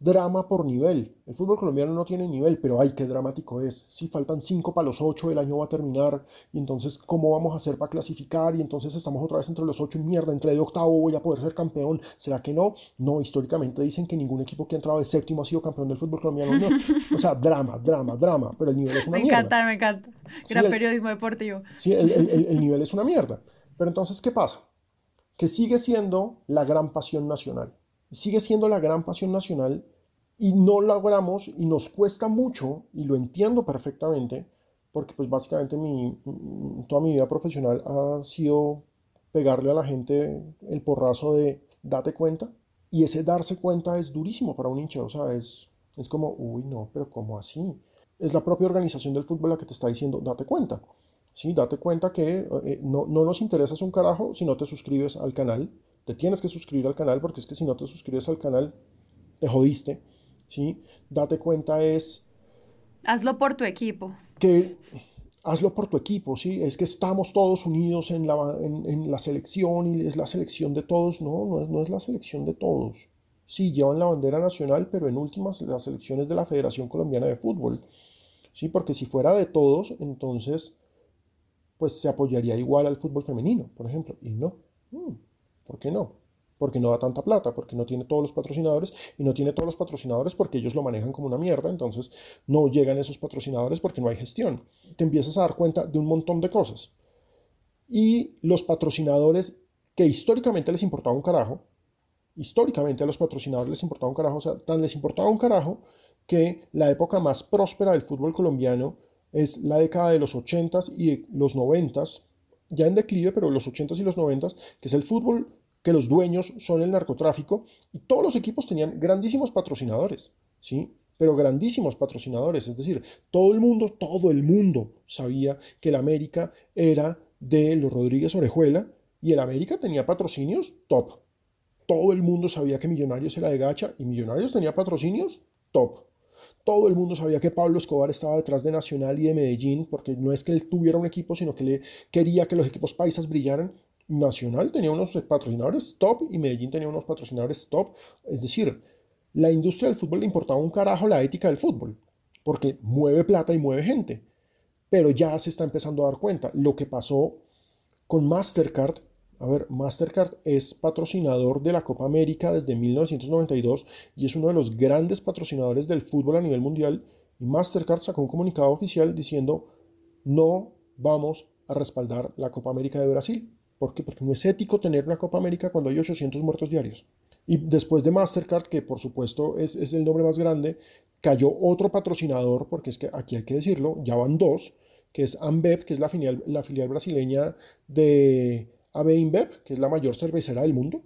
Speaker 3: drama por nivel. El fútbol colombiano no tiene nivel, pero ay, qué dramático es. Si faltan 5 para los 8, el año va a terminar, y entonces, ¿cómo vamos a hacer para clasificar? Y entonces estamos otra vez entre los 8 y mierda, entre de octavo voy a poder ser campeón. ¿Será que no? No, históricamente dicen que ningún equipo que ha entrado de séptimo ha sido campeón del fútbol colombiano. No. O sea, (laughs) drama, drama, drama, pero el nivel es una
Speaker 2: mierda. Me encanta, me encanta. Gran periodismo deportivo.
Speaker 3: Sí, el nivel es una mierda. Pero entonces, ¿qué pasa? Que sigue siendo la gran pasión nacional. Sigue siendo la gran pasión nacional y no logramos y nos cuesta mucho, y lo entiendo perfectamente, porque pues básicamente mi, toda mi vida profesional ha sido pegarle a la gente el porrazo de date cuenta. Y ese darse cuenta es durísimo para un hincha, o sea, es, es como, uy, no, pero ¿cómo así? Es la propia organización del fútbol la que te está diciendo, date cuenta. Sí, date cuenta que eh, no, no, nos interesas un carajo si no te suscribes al canal. Te tienes que suscribir al canal porque es que si no te suscribes al canal, te jodiste. ¿Sí? Date cuenta es...
Speaker 2: Hazlo por tu equipo.
Speaker 3: Que hazlo por tu equipo, ¿sí? Es que estamos todos unidos en la, en, la selección y es la selección de todos. No, no es, no es la selección de todos. Sí, llevan la bandera nacional, pero en últimas las selecciones de la Federación Colombiana de Fútbol. Sí, porque si fuera de todos, entonces pues se apoyaría igual al fútbol femenino, por ejemplo. Y no. Mm, ¿Por qué no? Porque no da tanta plata, porque no tiene todos los patrocinadores y no tiene todos los patrocinadores porque ellos lo manejan como una mierda, entonces no llegan esos patrocinadores porque no hay gestión. Te empiezas a dar cuenta de un montón de cosas. Y los patrocinadores que históricamente les importaba un carajo, históricamente a los patrocinadores les importaba un carajo, o sea, tan les importaba un carajo que la época más próspera del fútbol colombiano es la década de los 80s y los 90s, ya en declive, pero los 80s y los 90s, que es el fútbol que los dueños son el narcotráfico, y todos los equipos tenían grandísimos patrocinadores, ¿sí? Pero grandísimos patrocinadores, es decir, todo el mundo, todo el mundo sabía que el América era de los Rodríguez Orejuela y el América tenía patrocinios top. Todo el mundo sabía que Millonarios era de Gacha y Millonarios tenía patrocinios top. Todo el mundo sabía que Pablo Escobar estaba detrás de Nacional y de Medellín, porque no es que él tuviera un equipo, sino que le quería que los equipos paisas brillaran. Nacional tenía unos patrocinadores top y Medellín tenía unos patrocinadores top. Es decir, la industria del fútbol le importaba un carajo la ética del fútbol, porque mueve plata y mueve gente. Pero ya se está empezando a dar cuenta. Lo que pasó con Mastercard A ver, Mastercard es patrocinador de la Copa América desde 1992 y es uno de los grandes patrocinadores del fútbol a nivel mundial. Y Mastercard sacó un comunicado oficial diciendo no vamos a respaldar la Copa América de Brasil. ¿Por qué? Porque no es ético tener una Copa América cuando hay 800 muertos diarios. Y después de Mastercard, que por supuesto es, es el nombre más grande, cayó otro patrocinador, porque es que aquí hay que decirlo, ya van dos, que es Ambev, que es la filial, la filial brasileña de AB InBev, que es la mayor cervecera del mundo.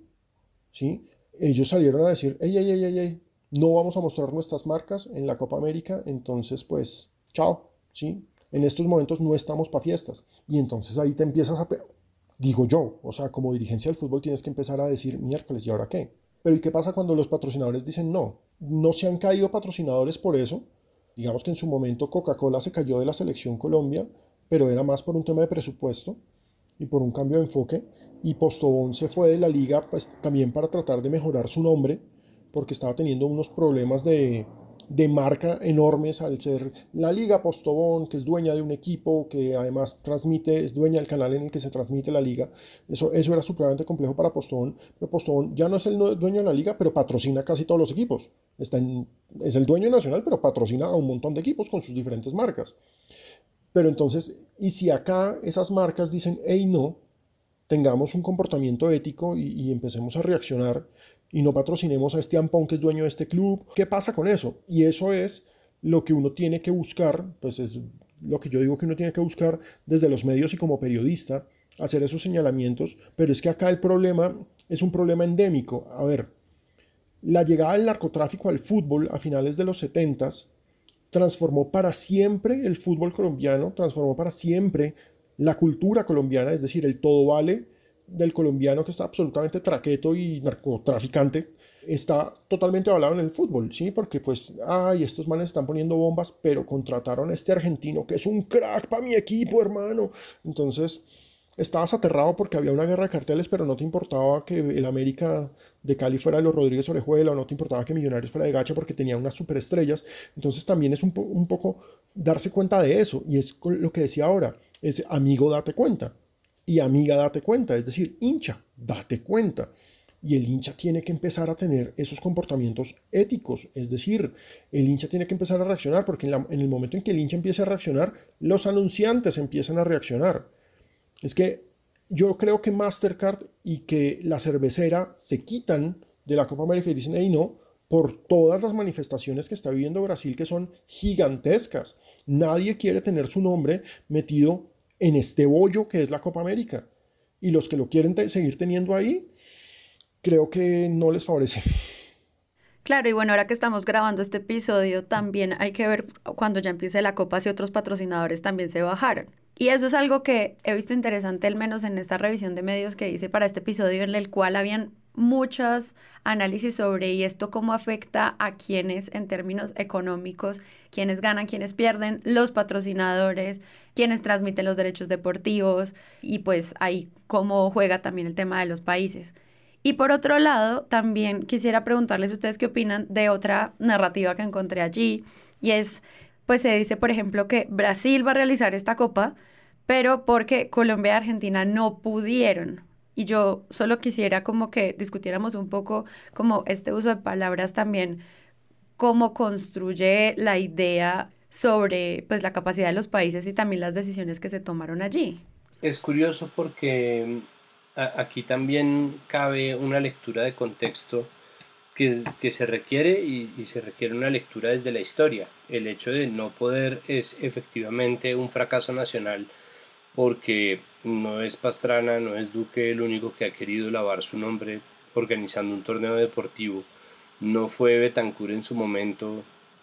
Speaker 3: ¿sí? Ellos salieron a decir, ey, ey, ey, ey, no vamos a mostrar nuestras marcas en la Copa América, entonces pues, chao, ¿sí? En estos momentos no estamos para fiestas. Y entonces ahí te empiezas a digo yo, o sea, como dirigencia del fútbol tienes que empezar a decir miércoles, ¿y ahora qué? Pero ¿y qué pasa cuando los patrocinadores dicen no? No se han caído patrocinadores por eso. Digamos que en su momento Coca-Cola se cayó de la selección Colombia, pero era más por un tema de presupuesto y por un cambio de enfoque. Y Postobón se fue de la liga pues, también para tratar de mejorar su nombre, porque estaba teniendo unos problemas de, de marca enormes al ser la Liga Postobón, que es dueña de un equipo, que además transmite, es dueña del canal en el que se transmite la liga. Eso, eso era supremamente complejo para Postobón, pero Postobón ya no es el dueño de la liga, pero patrocina casi todos los equipos. Está es el dueño nacional, pero patrocina a un montón de equipos con sus diferentes marcas. Pero entonces, y si acá esas marcas dicen, hey, no, tengamos un comportamiento ético y, y empecemos a reaccionar, y no patrocinemos a este Ampón que es dueño de este club. ¿Qué pasa con eso? Y eso es lo que uno tiene que buscar, pues es lo que yo digo que uno tiene que buscar desde los medios y como periodista, hacer esos señalamientos, pero es que acá el problema es un problema endémico. A ver, la llegada del narcotráfico al fútbol a finales de los 70 transformó para siempre el fútbol colombiano, transformó para siempre la cultura colombiana, es decir, el todo vale del colombiano que está absolutamente traqueto y narcotraficante está totalmente avalado en el fútbol, ¿sí? Porque pues, ay, estos manes están poniendo bombas, pero contrataron a este argentino que es un crack para mi equipo, hermano. Entonces, estabas aterrado porque había una guerra de carteles, pero no te importaba que el América de Cali fuera de los Rodríguez Orejuela, o no te importaba que Millonarios fuera de Gacha porque tenía unas superestrellas. Entonces, también es un, un poco darse cuenta de eso, y es lo que decía ahora, es amigo, date cuenta y amiga, date cuenta, es decir, hincha, date cuenta. Y el hincha tiene que empezar a tener esos comportamientos éticos, es decir, el hincha tiene que empezar a reaccionar, porque en, el momento en que el hincha empiece a reaccionar, los anunciantes empiezan a reaccionar. Es que yo creo que Mastercard y que la cervecera se quitan de la Copa América y dicen, hey, no, por todas las manifestaciones que está viviendo Brasil que son gigantescas. Nadie quiere tener su nombre metido en este bollo que es la Copa América. Y los que lo quieren seguir teniendo ahí, creo que no les favorece.
Speaker 2: Claro, y bueno, ahora que estamos grabando este episodio, también hay que ver cuando ya empiece la Copa si otros patrocinadores también se bajaron. Y eso es algo que he visto interesante, al menos en esta revisión de medios que hice para este episodio, en el cual habían muchos análisis sobre y esto cómo afecta a quienes en términos económicos, quienes ganan, quienes pierden, los patrocinadores, quienes transmiten los derechos deportivos y pues ahí cómo juega también el tema de los países. Y por otro lado, también quisiera preguntarles ustedes qué opinan de otra narrativa que encontré allí y es, pues se dice, por ejemplo, que Brasil va a realizar esta copa, pero porque Colombia y Argentina no pudieron. Y yo solo quisiera como que discutiéramos un poco como este uso de palabras también, cómo construye la idea sobre pues la capacidad de los países y también las decisiones que se tomaron allí.
Speaker 4: Es curioso porque mm, aquí también cabe una lectura de contexto que, que se requiere y, y, se requiere una lectura desde la historia. El hecho de no poder es efectivamente un fracaso nacional porque no es Pastrana, no es Duque el único que ha querido lavar su nombre organizando un torneo deportivo. No fue Betancourt en su momento,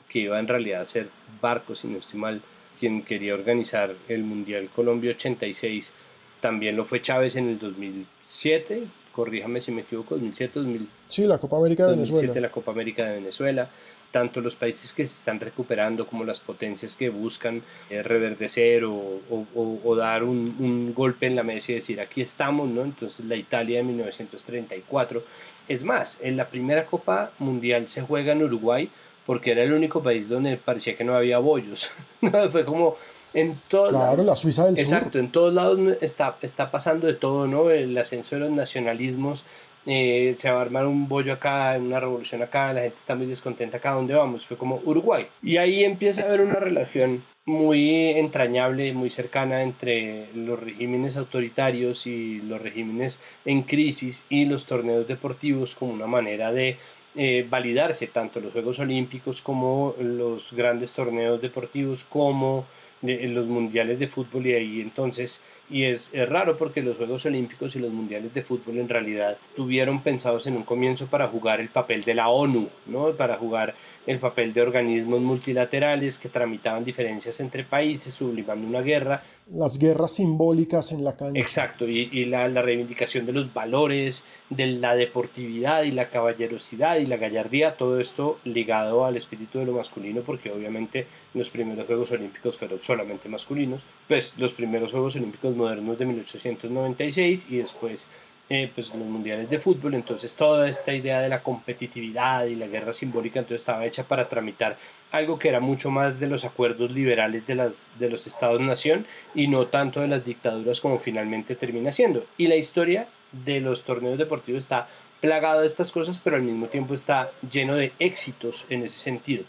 Speaker 4: que iba en realidad a ser Barco, si no estoy mal, quien quería organizar el Mundial Colombia 86. También lo fue Chávez en el 2007, corríjame si me equivoco, 2007, 2000.
Speaker 3: Sí, la Copa América de 2007, Venezuela.
Speaker 4: la Copa América de Venezuela tanto los países que se están recuperando como las potencias que buscan eh, reverdecer o, o, dar un, un, golpe en la mesa y decir aquí estamos, ¿no? Entonces la Italia de 1934. Es más, en la primera Copa Mundial se juega en Uruguay porque era el único país donde parecía que no había bollos. (laughs) Fue como en todos
Speaker 3: claro, la Suiza del
Speaker 4: Exacto, en todos lados está, está pasando de todo, ¿no? El ascenso de los nacionalismos, eh, se va a armar un bollo acá, una revolución acá, la gente está muy descontenta acá, ¿dónde vamos? Fue como Uruguay. Y ahí empieza a haber una relación muy entrañable, muy cercana entre los regímenes autoritarios y los regímenes en crisis y los torneos deportivos como una manera de eh, validarse tanto los Juegos Olímpicos como los grandes torneos deportivos como los mundiales de fútbol y ahí entonces y es, raro porque los Juegos Olímpicos y los mundiales de fútbol en realidad tuvieron pensados en un comienzo para jugar el papel de la ONU, ¿no? para jugar el papel de organismos multilaterales que tramitaban diferencias entre países, sublimando una guerra.
Speaker 3: Las guerras simbólicas en la cancha.
Speaker 4: Exacto, y, y la, la, reivindicación de los valores, de la deportividad y la caballerosidad y la gallardía, todo esto ligado al espíritu de lo masculino, porque obviamente los primeros Juegos Olímpicos fueron solamente masculinos, pues los primeros Juegos Olímpicos modernos de 1896 y después eh, pues los mundiales de fútbol, entonces toda esta idea de la competitividad y la guerra simbólica entonces estaba hecha para tramitar algo que era mucho más de los acuerdos liberales de, las, de los estados-nación y no tanto de las dictaduras como finalmente termina siendo. Y la historia de los torneos deportivos está plagado de estas cosas, pero al mismo tiempo está lleno de éxitos en ese sentido.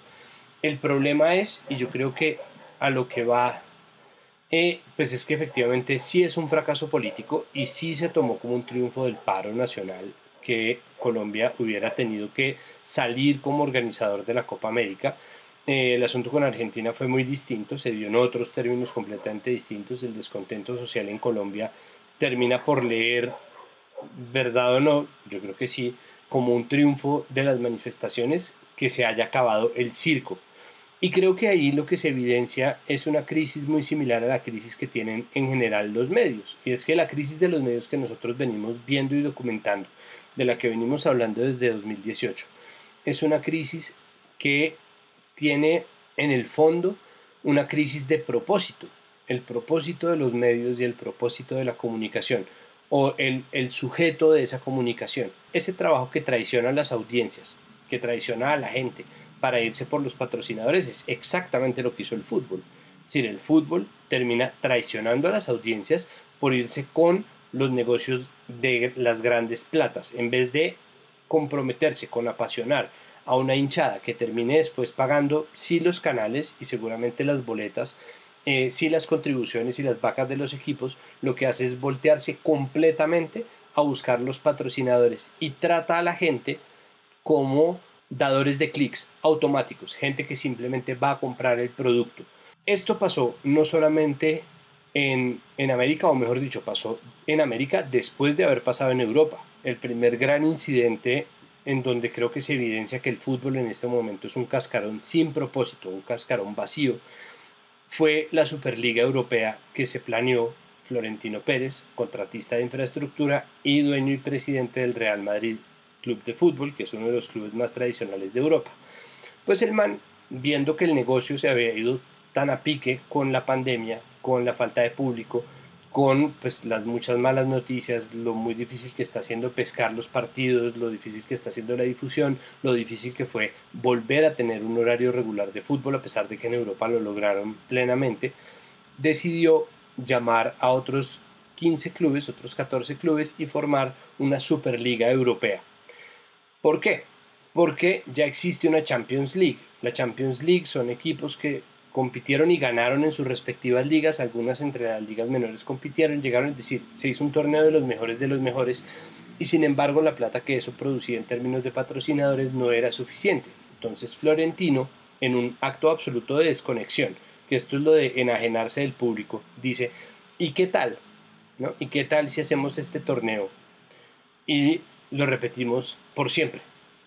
Speaker 4: El problema es, y yo creo que a lo que va eh, pues es que efectivamente sí es un fracaso político y sí se tomó como un triunfo del paro nacional que Colombia hubiera tenido que salir como organizador de la Copa América. Eh, el asunto con Argentina fue muy distinto, se dio en otros términos completamente distintos. El descontento social en Colombia termina por leer, verdad o no, yo creo que sí, como un triunfo de las manifestaciones que se haya acabado el circo y creo que ahí lo que se evidencia es una crisis muy similar a la crisis que tienen en general los medios. Y es que la crisis de los medios que nosotros venimos viendo y documentando, de la que venimos hablando desde 2018, es una crisis que tiene en el fondo una crisis de propósito. El propósito de los medios y el propósito de la comunicación o el, el sujeto de esa comunicación. Ese trabajo que traiciona a las audiencias, que traiciona a la gente, para irse por los patrocinadores es exactamente lo que hizo el fútbol. Es decir, el fútbol termina traicionando a las audiencias por irse con los negocios de las grandes platas, en vez de comprometerse con apasionar a una hinchada que termine después pagando sí los canales y seguramente las boletas, eh, sí las contribuciones y las vacas de los equipos, lo que hace es voltearse completamente a buscar los patrocinadores y trata a la gente como dadores de clics automáticos, gente que simplemente va a comprar el producto. Esto pasó no solamente en, en, América, o mejor dicho, pasó en América después de haber pasado en Europa. El primer gran incidente en donde creo que se evidencia que el fútbol en este momento es un cascarón sin propósito, un cascarón vacío, fue la Superliga Europea que se planeó Florentino Pérez, contratista de infraestructura y dueño y presidente del Real Madrid club de fútbol, que es uno de los clubes más tradicionales de Europa. Pues el man, viendo que el negocio se había ido tan a pique con la pandemia, con la falta de público, con pues las muchas malas noticias, lo muy difícil que está haciendo pescar los partidos, lo difícil que está haciendo la difusión, lo difícil que fue volver a tener un horario regular de fútbol, a pesar de que en Europa lo lograron plenamente, decidió llamar a otros 15 clubes, otros 14 clubes y formar una Superliga Europea. ¿Por qué? Porque ya existe una Champions League. La Champions League son equipos que compitieron y ganaron en sus respectivas ligas, algunas entre las ligas menores compitieron, llegaron, es decir, se hizo un torneo de los mejores de los mejores y sin embargo la plata que eso producía en términos de patrocinadores no era suficiente. Entonces Florentino, en un acto absoluto de desconexión, que esto es lo de enajenarse del público, dice, ¿y qué tal? ¿No? ¿Y qué tal si hacemos este torneo? Y lo repetimos por siempre,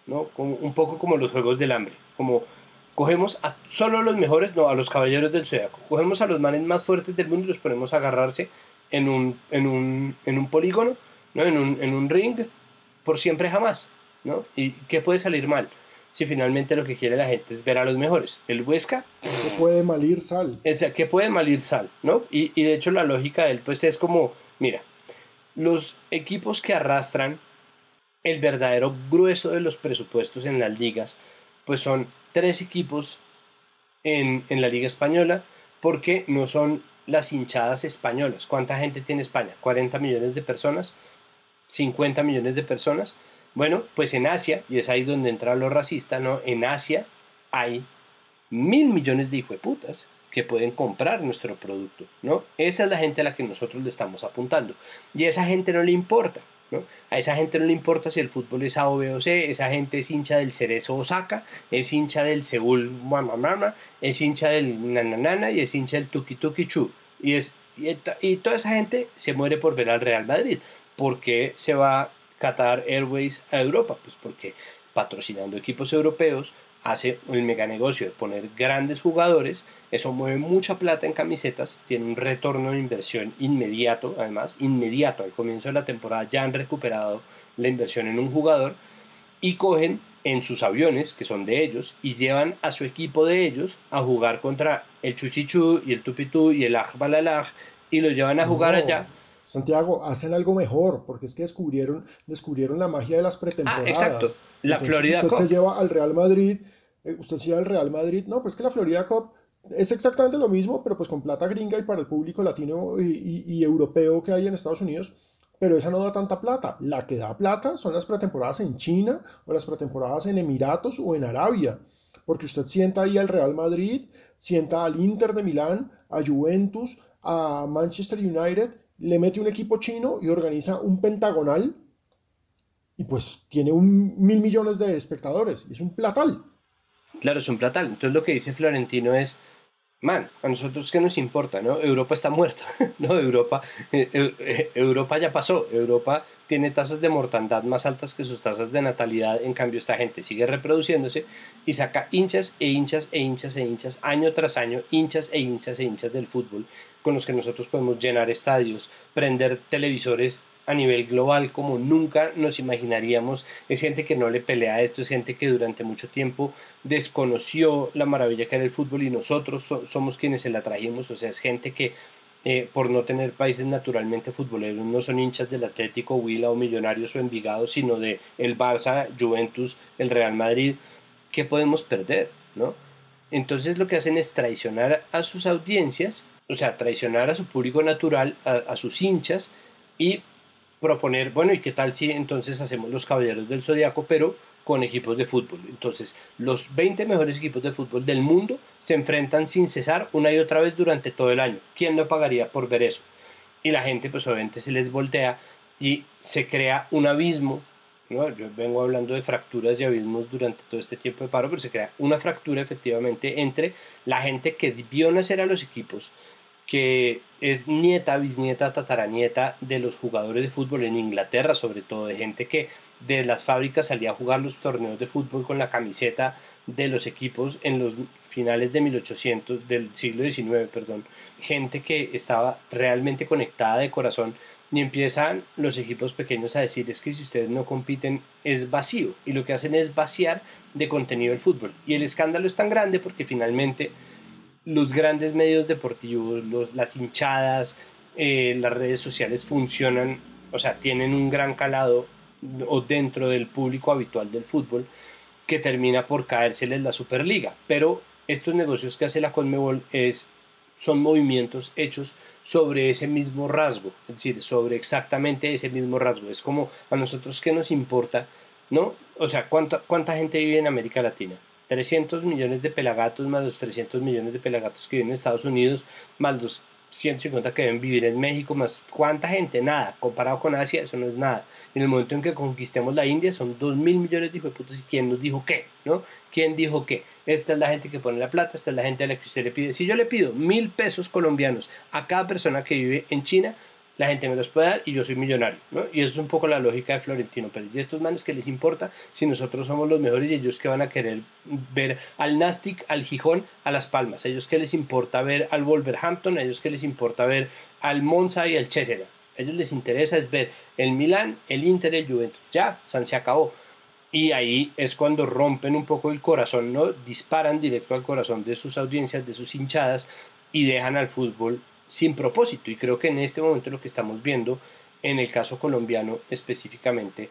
Speaker 4: ¿no? Como, un poco como los Juegos del Hambre, como cogemos a solo los mejores, no, a los caballeros del zodiaco, cogemos a los manes más fuertes del mundo y los ponemos a agarrarse en un, en un, en un polígono, ¿no? En un, en un ring, por siempre jamás, ¿no? ¿Y qué puede salir mal? Si finalmente lo que quiere la gente es ver a los mejores. El Huesca...
Speaker 3: ¿Qué puede malir sal?
Speaker 4: O sea, ¿qué puede malir sal? ¿no? Y, y de hecho la lógica de él pues es como, mira, los equipos que arrastran el verdadero grueso de los presupuestos en las ligas, pues son tres equipos en, la Liga Española, porque no son las hinchadas españolas. ¿Cuánta gente tiene España? ¿40 millones de personas? ¿50 millones de personas? Bueno, pues en Asia, y es ahí donde entra lo racista, ¿no? En Asia hay mil millones de hijueputas que pueden comprar nuestro producto, ¿no? Esa es la gente a la que nosotros le estamos apuntando. Y esa gente no le importa, ¿no? A esa gente no le importa si el fútbol es A o B o C, esa gente es hincha del Cerezo Osaka, es hincha del Seúl Mama es hincha del Nananana y es hincha del Tuki Tuki Chu. Y, es, y, y toda esa gente se muere por ver al Real Madrid. ¿Por qué se va Qatar Airways a Europa? Pues porque patrocinando equipos europeos hace el mega negocio de poner grandes jugadores, eso mueve mucha plata en camisetas, tiene un retorno de inversión inmediato, además, inmediato, al comienzo de la temporada ya han recuperado la inversión en un jugador y cogen en sus aviones, que son de ellos, y llevan a su equipo de ellos a jugar contra el Chuchichu y el Tupitú y el Ajbalalaj y lo llevan a jugar allá.
Speaker 3: Santiago, hacen algo mejor, porque es que descubrieron, descubrieron la magia de las pretemporadas. Ah, exacto.
Speaker 4: La Florida
Speaker 3: usted se lleva al Real Madrid, usted se lleva al Real Madrid, no, pues que la Florida Cup es exactamente lo mismo, pero pues con plata gringa y para el público latino y europeo que hay en Estados Unidos pero esa no da tanta plata. La que da plata son las pretemporadas en China o las pretemporadas en Emiratos o en Arabia, porque usted sienta ahí al Real Madrid, sienta al Inter de Milán, a Juventus, a Manchester United, le mete un equipo chino y organiza un pentagonal y pues tiene un mil millones de espectadores. Es un platal.
Speaker 4: Claro, es un platal. Entonces lo que dice Florentino es man, a nosotros qué nos importa, ¿no? Europa está muerta, (laughs) ¿no? Europa, eh, eh, Europa ya pasó, Europa tiene tasas de mortandad más altas que sus tasas de natalidad, en cambio esta gente sigue reproduciéndose y saca hinchas e hinchas e hinchas e hinchas, año tras año, hinchas e hinchas e hinchas del fútbol, con los que nosotros podemos llenar estadios, prender televisores a nivel global como nunca nos imaginaríamos. Es gente que no le pelea a esto, es gente que durante mucho tiempo desconoció la maravilla que era el fútbol y nosotros somos quienes se la trajimos, o sea, es gente que eh, por no tener países naturalmente futboleros no son hinchas del Atlético, Huila o Millonarios o Envigado, sino de el Barça, Juventus, el Real Madrid. ¿Qué podemos perder? ¿no? Entonces lo que hacen es traicionar a sus audiencias, o sea, traicionar a su público natural, a, a sus hinchas y proponer, bueno, ¿y qué tal si entonces hacemos los Caballeros del Zodiaco, pero con equipos de fútbol? Entonces, los 20 mejores equipos de fútbol del mundo se enfrentan sin cesar una y otra vez durante todo el año. ¿Quién no pagaría por ver eso? Y la gente, pues obviamente se les voltea y se crea un abismo. ¿no? Yo vengo hablando de fracturas y abismos durante todo este tiempo de paro, pero se crea una fractura efectivamente entre la gente que vio nacer a los equipos, que es nieta, bisnieta, tataranieta de los jugadores de fútbol en Inglaterra, sobre todo de gente que de las fábricas salía a jugar los torneos de fútbol con la camiseta de los equipos en los finales de 1800 del siglo XIX, perdón, gente que estaba realmente conectada de corazón y empiezan los equipos pequeños a decir es que si ustedes no compiten es vacío y lo que hacen es vaciar de contenido el fútbol. Y el escándalo es tan grande porque finalmente los grandes medios deportivos, los, las hinchadas, eh, las redes sociales funcionan, o sea, tienen un gran calado o dentro del público habitual del fútbol que termina por caérseles la Superliga. Pero estos negocios que hace la Conmebol es, son movimientos hechos sobre ese mismo rasgo, es decir, sobre exactamente ese mismo rasgo. Es como a nosotros qué nos importa, ¿no? O sea, ¿cuánta, cuánta gente vive en América Latina? 300 millones de pelagatos más los 300 millones de pelagatos que viven en Estados Unidos, más los 150 que deben vivir en México, más cuánta gente, nada, comparado con Asia, eso no es nada. En el momento en que conquistemos la India son 2 mil millones de putos y quién nos dijo qué, ¿no? ¿Quién dijo qué? Esta es la gente que pone la plata, esta es la gente a la que usted le pide. Si yo le pido mil pesos colombianos a cada persona que vive en China, la gente me los puede dar y yo soy millonario, ¿no? Y eso es un poco la lógica de Florentino Pérez. Y estos manes que les importa si nosotros somos los mejores y ellos que van a querer ver al Nastic, al Gijón, a Las Palmas. Ellos que les importa ver al Wolverhampton, ellos que les importa ver al Monza y al Chelsea. A ellos les interesa es ver el Milán, el Inter, el Juventus. Ya, San se acabó. Y ahí es cuando rompen un poco el corazón, ¿no? Disparan directo al corazón de sus audiencias, de sus hinchadas y dejan al fútbol sin propósito. Y creo que en este momento lo que estamos viendo, en el caso colombiano específicamente,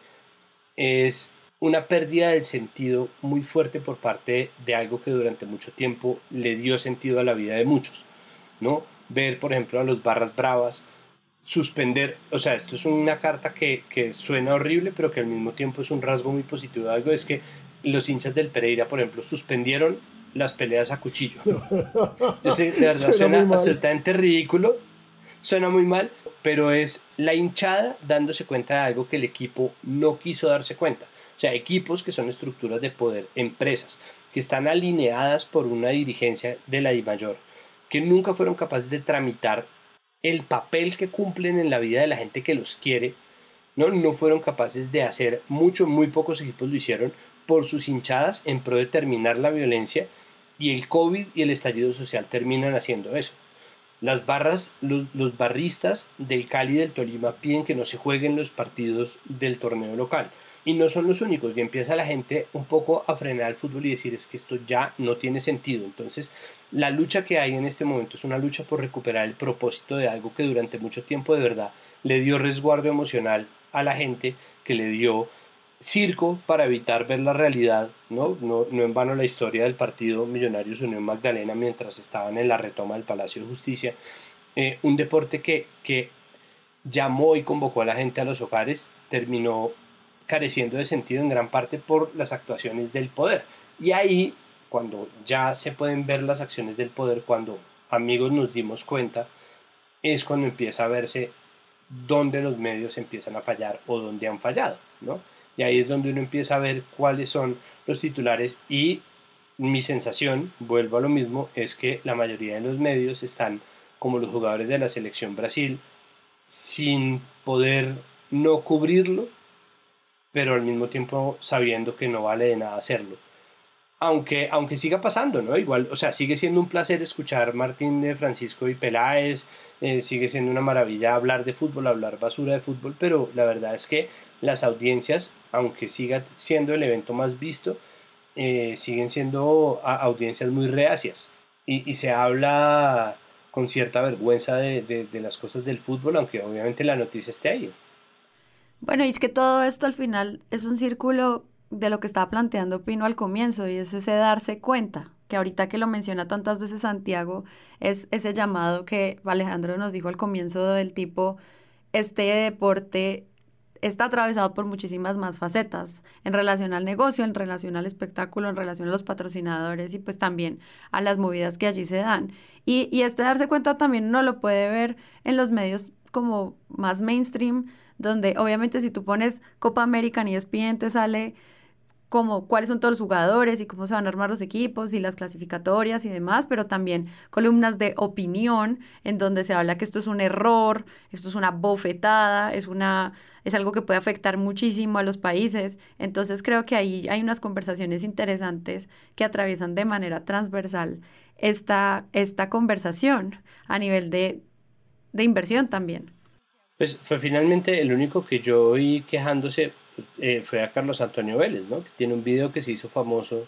Speaker 4: es una pérdida del sentido muy fuerte por parte de algo que durante mucho tiempo le dio sentido a la vida de muchos. ¿no? Ver, por ejemplo, a los Barras Bravas suspender, o sea, esto es una carta que, que, suena horrible, pero que al mismo tiempo es un rasgo muy positivo de algo, es que los hinchas del Pereira, por ejemplo, suspendieron las peleas a cuchillo. (laughs) Yo sé, de verdad suena, suena absolutamente ridículo, suena muy mal, pero es la hinchada dándose cuenta de algo que el equipo no quiso darse cuenta. O sea, equipos que son estructuras de poder, empresas que están alineadas por una dirigencia de la I mayor, que nunca fueron capaces de tramitar el papel que cumplen en la vida de la gente que los quiere, ¿no? no fueron capaces de hacer mucho, muy pocos equipos lo hicieron por sus hinchadas en pro de terminar la violencia y el COVID y el estallido social terminan haciendo eso. Las barras, los, los barristas del Cali y del Tolima piden que no se jueguen los partidos del torneo local. Y no son los únicos, y empieza la gente un poco a frenar el fútbol y decir es que esto ya no tiene sentido. Entonces, la lucha que hay en este momento es una lucha por recuperar el propósito de algo que durante mucho tiempo de verdad le dio resguardo emocional a la gente, que le dio circo para evitar ver la realidad, ¿no? No, no en vano la historia del partido Millonarios Unión Magdalena mientras estaban en la retoma del Palacio de Justicia, eh, un deporte que, que llamó y convocó a la gente a los hogares, terminó careciendo de sentido en gran parte por las actuaciones del poder. Y ahí, cuando ya se pueden ver las acciones del poder, cuando amigos nos dimos cuenta, es cuando empieza a verse dónde los medios empiezan a fallar o dónde han fallado, ¿no? Y ahí es donde uno empieza a ver cuáles son los titulares y mi sensación, vuelvo a lo mismo, es que la mayoría de los medios están como los jugadores de la selección Brasil sin poder no cubrirlo pero al mismo tiempo sabiendo que no vale de nada hacerlo. Aunque, aunque siga pasando, ¿no? Igual, o sea, sigue siendo un placer escuchar Martín de Francisco y Peláez, eh, sigue siendo una maravilla hablar de fútbol, hablar basura de fútbol, pero la verdad es que las audiencias, aunque siga siendo el evento más visto, eh, siguen siendo audiencias muy reacias. Y, se habla con cierta vergüenza de, de las cosas del fútbol, aunque obviamente la noticia esté ahí.
Speaker 2: Bueno, y es que todo esto al final es un círculo de lo que estaba planteando Pino al comienzo, y es ese darse cuenta, que ahorita que lo menciona tantas veces Santiago, es ese llamado que Alejandro nos dijo al comienzo del tipo, este deporte está atravesado por muchísimas más facetas en relación al negocio, en relación al espectáculo, en relación a los patrocinadores y pues también a las movidas que allí se dan. Y, y este darse cuenta también uno lo puede ver en los medios como más mainstream, donde obviamente si tú pones Copa América y ESPN te sale como cuáles son todos los jugadores y cómo se van a armar los equipos y las clasificatorias y demás, pero también columnas de opinión en donde se habla que esto es un error, esto es una bofetada, es una es algo que puede afectar muchísimo a los países. Entonces creo que ahí hay unas conversaciones interesantes que atraviesan de manera transversal esta, esta conversación a nivel de, de inversión también.
Speaker 4: Pues fue finalmente el único que yo oí quejándose eh, fue a Carlos Antonio Vélez, ¿no? Que tiene un video que se hizo famoso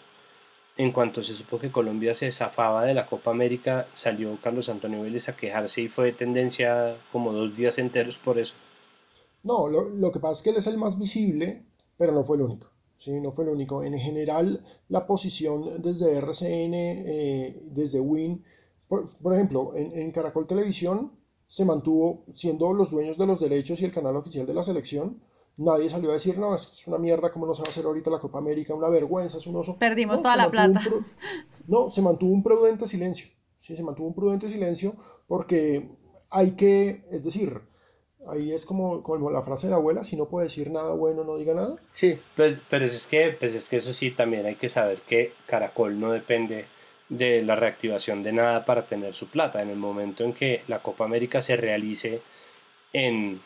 Speaker 4: en cuanto se supo que Colombia se zafaba de la Copa América, salió Carlos Antonio Vélez a quejarse y fue tendencia como dos días enteros por eso.
Speaker 3: No, lo, que pasa es que él es el más visible, pero no fue el único. Sí, no fue el único. En general, la posición desde RCN, eh, desde WIN, por, por ejemplo, en, en Caracol Televisión, se mantuvo siendo los dueños de los derechos y el canal oficial de la selección. Nadie salió a decir, no, es una mierda, ¿cómo no se va a hacer ahorita la Copa América? Una vergüenza, es un oso.
Speaker 2: Perdimos toda la plata.
Speaker 3: No, se mantuvo un prudente silencio. Sí, se mantuvo un prudente silencio porque hay que, es decir, ahí es como, como la frase de la abuela, si no puede decir nada bueno, no diga nada.
Speaker 4: Sí, pero, pero es, que, pues es que eso sí, también hay que saber que Caracol no depende de la reactivación de nada para tener su plata. En el momento en que la Copa América se realice en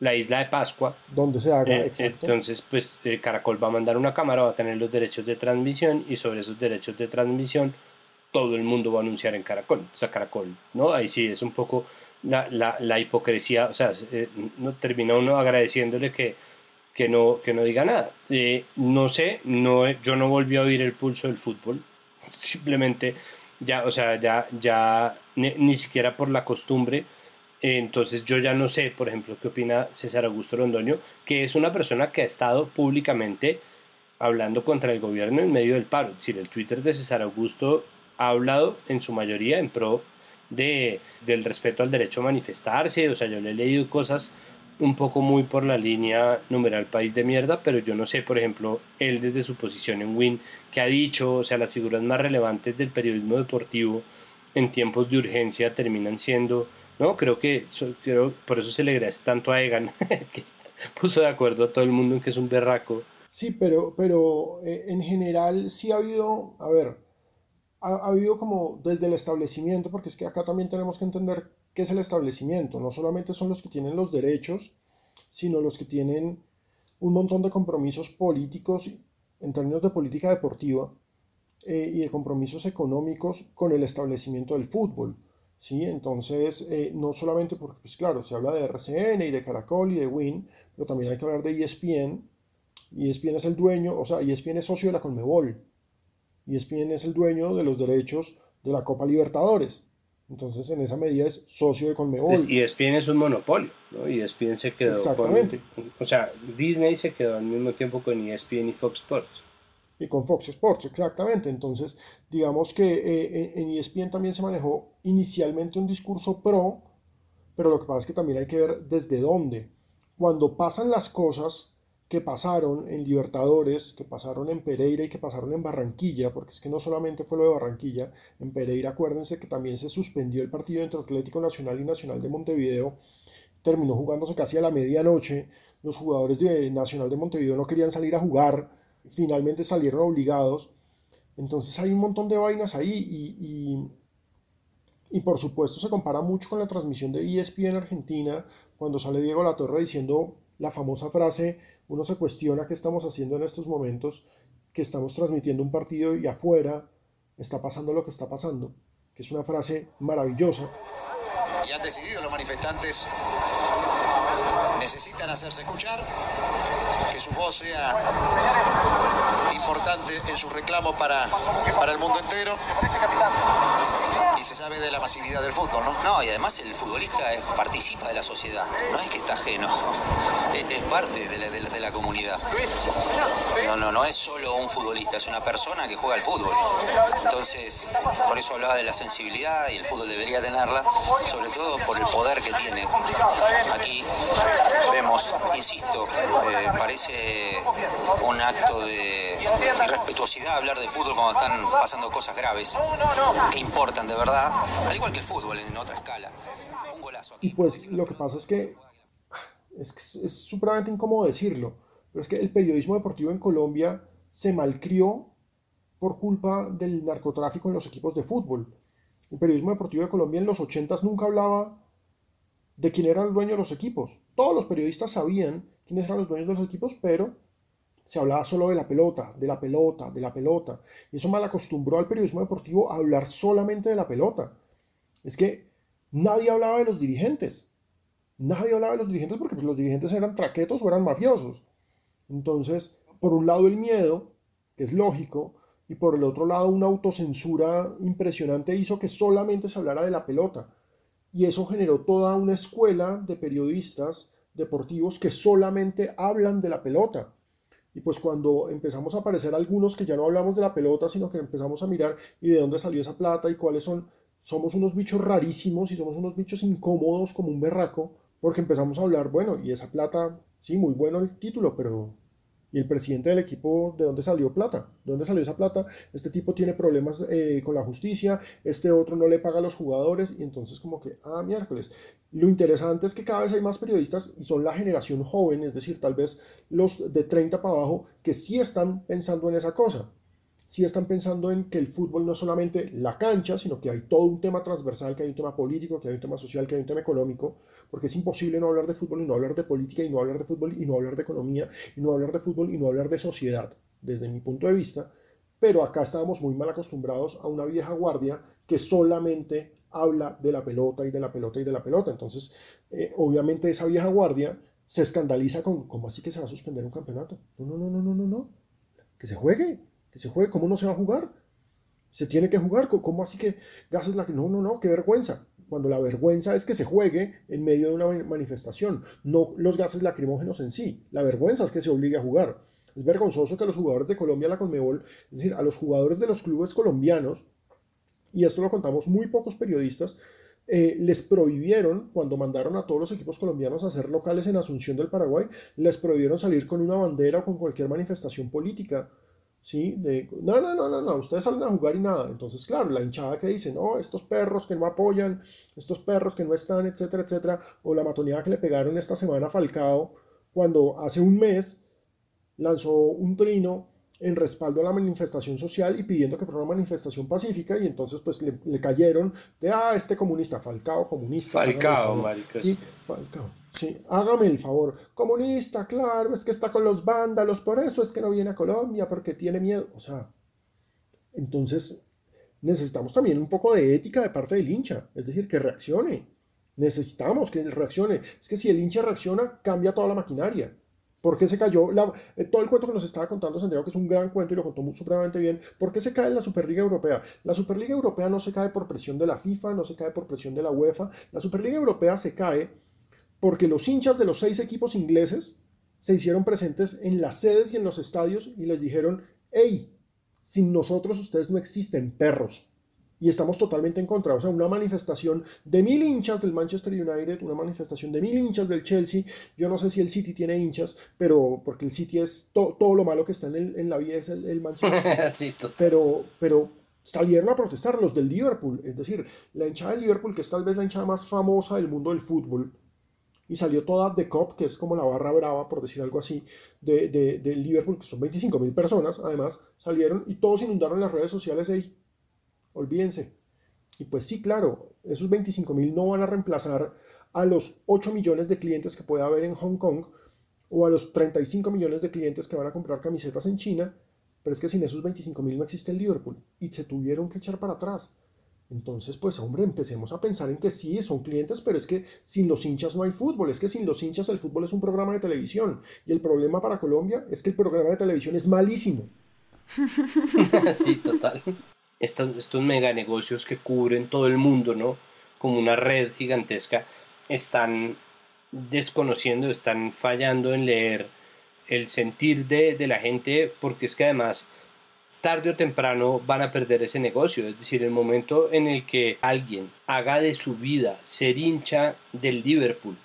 Speaker 4: la isla de Pascua,
Speaker 3: donde se haga,
Speaker 4: eh, entonces pues eh, Caracol va a mandar una cámara, va a tener los derechos de transmisión y sobre esos derechos de transmisión todo el mundo va a anunciar en Caracol, o sea, Caracol, ¿no? Ahí sí es un poco la, la, la hipocresía, o sea, eh, no termina uno agradeciéndole que, que, no, que no diga nada. no sé, no, yo no volví a oír el pulso del fútbol, simplemente ya, o sea, ya, ya ni, siquiera por la costumbre. Entonces yo ya no sé, por ejemplo, qué opina César Augusto Londoño, que es una persona que ha estado públicamente hablando contra el gobierno en medio del paro. Es decir, el Twitter de César Augusto ha hablado en su mayoría en pro de, del respeto al derecho a manifestarse, o sea, yo le he leído cosas un poco muy por la línea numeral país de mierda, pero yo no sé, por ejemplo, él desde su posición en Win, que ha dicho, o sea, las figuras más relevantes del periodismo deportivo en tiempos de urgencia terminan siendo, no, creo que creo, por eso se le agradece tanto a Egan, (laughs) que puso de acuerdo a todo el mundo en que es un berraco.
Speaker 3: Sí, pero, pero eh, en general sí ha habido, a ver, ha, habido como desde el establecimiento, porque es que acá también tenemos que entender qué es el establecimiento. No solamente son los que tienen los derechos, sino los que tienen un montón de compromisos políticos en términos de política deportiva eh, y de compromisos económicos con el establecimiento del fútbol. ¿Sí? Entonces, eh, no solamente porque, pues claro, se habla de RCN y de Caracol y de Win, pero también hay que hablar de ESPN. ESPN es el dueño, o sea, ESPN es socio de la Conmebol. ESPN es el dueño de los derechos de la Copa Libertadores. Entonces, en esa medida es socio de Conmebol.
Speaker 4: Y ESPN es un monopolio, ¿no? ESPN se quedó
Speaker 3: Exactamente.
Speaker 4: o sea, Disney se quedó al mismo tiempo con ESPN y Fox Sports.
Speaker 3: Y con Fox Sports, exactamente. Entonces, digamos que eh, en ESPN también se manejó inicialmente un discurso pro, pero lo que pasa es que también hay que ver desde dónde. Cuando pasan las cosas, que pasaron en Libertadores, que pasaron en Pereira y que pasaron en Barranquilla, porque es que no solamente fue lo de Barranquilla, en Pereira acuérdense que también se suspendió el partido entre Atlético Nacional y Nacional de Montevideo, terminó jugándose casi a la medianoche, los jugadores de Nacional de Montevideo no querían salir a jugar, finalmente salieron obligados, entonces hay un montón de vainas ahí y, y, por supuesto se compara mucho con la transmisión de ESPN Argentina, cuando sale Diego La Torre diciendo la famosa frase, uno se cuestiona qué estamos haciendo en estos momentos, que estamos transmitiendo un partido y afuera está pasando lo que está pasando, que es una frase maravillosa.
Speaker 8: Y han decidido los manifestantes necesitan hacerse escuchar, que su voz sea importante en su reclamo para, para el mundo entero y se sabe de la masividad del fútbol, ¿no?
Speaker 9: No, y además el futbolista participa de la sociedad, no es que está ajeno, (laughs) es, parte de la, de, la, comunidad. No, no, no es solo un futbolista, es una persona que juega al fútbol. Entonces, por eso hablaba de la sensibilidad y el fútbol debería tenerla, sobre todo por el poder que tiene. Aquí vemos, insisto, eh, parece un acto de irrespetuosidad hablar de fútbol cuando están pasando cosas graves que importan de verdad, al igual que el fútbol en otra escala. Un golazo
Speaker 3: Y pues lo que pasa es que es, es supremamente incómodo decirlo, pero es que el periodismo deportivo en Colombia se malcrió por culpa del narcotráfico en los equipos de fútbol. El periodismo deportivo de Colombia en los 80 nunca hablaba de quién era el dueño de los equipos. Todos los periodistas sabían quiénes eran los dueños de los equipos, pero se hablaba solo de la pelota, de la pelota, de la pelota. Y eso mal acostumbró al periodismo deportivo a hablar solamente de la pelota. Es que nadie hablaba de los dirigentes. Nadie hablaba de los dirigentes porque pues, los dirigentes eran traquetos o eran mafiosos. Entonces, por un lado el miedo, que es lógico, y por el otro lado una autocensura impresionante hizo que solamente se hablara de la pelota. Y eso generó toda una escuela de periodistas deportivos que solamente hablan de la pelota. Y pues cuando empezamos a aparecer algunos que ya no hablamos de la pelota, sino que empezamos a mirar y de dónde salió esa plata y cuáles son, somos unos bichos rarísimos y somos unos bichos incómodos como un berraco, porque empezamos a hablar, bueno, y esa plata, sí, muy bueno el título, pero y el presidente del equipo, ¿de dónde salió plata? ¿De dónde salió esa plata? Este tipo tiene problemas eh, con la justicia, este otro no le paga a los jugadores, y entonces como que, ah, miércoles. Lo interesante es que cada vez hay más periodistas y son la generación joven, es decir, tal vez los de 30 para abajo, que sí están pensando en esa cosa si están pensando en que el fútbol no es solamente la cancha, sino que hay todo un tema transversal, que hay un tema político, que hay un tema social, que hay un tema económico, porque es imposible no hablar de fútbol y no hablar de política y no hablar de fútbol y no hablar de economía y no hablar de fútbol y no hablar de sociedad, desde mi punto de vista. Pero acá estábamos muy mal acostumbrados a una vieja guardia que solamente habla de la pelota y de la pelota y de la pelota. Entonces, eh, obviamente esa vieja guardia se escandaliza con, ¿cómo así que se va a suspender un campeonato? No, no, no, no, no, no, no. Que se juegue que se juegue, ¿cómo no se va a jugar? Se tiene que jugar, ¿cómo así que gases la... No, no, no, qué vergüenza. Cuando la vergüenza es que se juegue en medio de una manifestación, no los gases lacrimógenos en sí. La vergüenza es que se obligue a jugar. Es vergonzoso que los jugadores de Colombia, la Conmebol, es decir, a los jugadores de los clubes colombianos, y esto lo contamos muy pocos periodistas, eh, les prohibieron, cuando mandaron a todos los equipos colombianos a ser locales en Asunción del Paraguay, les prohibieron salir con una bandera o con cualquier manifestación política. ¿Sí? De, no, no, no, no, no, ustedes salen a jugar y nada. Entonces, claro, la hinchada que dice, no, estos perros que no apoyan, estos perros que no están, etcétera, etcétera, o la matoneada que le pegaron esta semana a Falcao, cuando hace un mes lanzó un trino en respaldo a la manifestación social y pidiendo que fuera una manifestación pacífica y entonces pues le, cayeron de, ah, este comunista, Falcao, comunista.
Speaker 4: Falcao, marica.
Speaker 3: Sí, Falcao. Sí, hágame el favor. Comunista, claro, es que está con los vándalos, por eso es que no viene a Colombia, porque tiene miedo. O sea, entonces necesitamos también un poco de ética de parte del hincha, es decir, que reaccione. Necesitamos que reaccione. Es que si el hincha reacciona, cambia toda la maquinaria. ¿Por qué se cayó? Eh, todo el cuento que nos estaba contando Santiago, que es un gran cuento y lo contó muy, supremamente bien. ¿Por qué se cae en la Superliga Europea? La Superliga Europea no se cae por presión de la FIFA, no se cae por presión de la UEFA. La Superliga Europea se cae porque los hinchas de los seis equipos ingleses se hicieron presentes en las sedes y en los estadios y les dijeron, hey, sin nosotros ustedes no existen, perros y estamos totalmente en contra. O sea, una manifestación de mil hinchas del Manchester United, una manifestación de mil hinchas del Chelsea. Yo no sé si el City tiene hinchas, pero porque el City es todo lo malo que está en, la vida es el, Manchester. (laughs)
Speaker 4: sí,
Speaker 3: pero, pero salieron a protestar los del Liverpool, es decir, la hinchada del Liverpool, que es tal vez la hinchada más famosa del mundo del fútbol, y salió toda de COP, que es como la barra brava, por decir algo así, de, de, Liverpool, que son 25 mil personas, además, salieron y todos inundaron las redes sociales ahí olvídense. Y pues sí, claro, esos 25 mil no van a reemplazar a los 8 millones de clientes que puede haber en Hong Kong o a los 35 millones de clientes que van a comprar camisetas en China, pero es que sin esos 25 mil no existe el Liverpool y se tuvieron que echar para atrás. Entonces, pues hombre, empecemos a pensar en que sí, son clientes, pero es que sin los hinchas no hay fútbol, es que sin los hinchas el fútbol es un programa de televisión y el problema para Colombia es que el programa de televisión es malísimo. (laughs)
Speaker 4: sí, total estos, estos mega negocios que cubren todo el mundo, ¿no? Como una red gigantesca, están desconociendo, están fallando en leer el sentir de, de la gente, porque es que además tarde o temprano van a perder ese negocio. Es decir, el momento en el que alguien haga de su vida ser hincha del Liverpool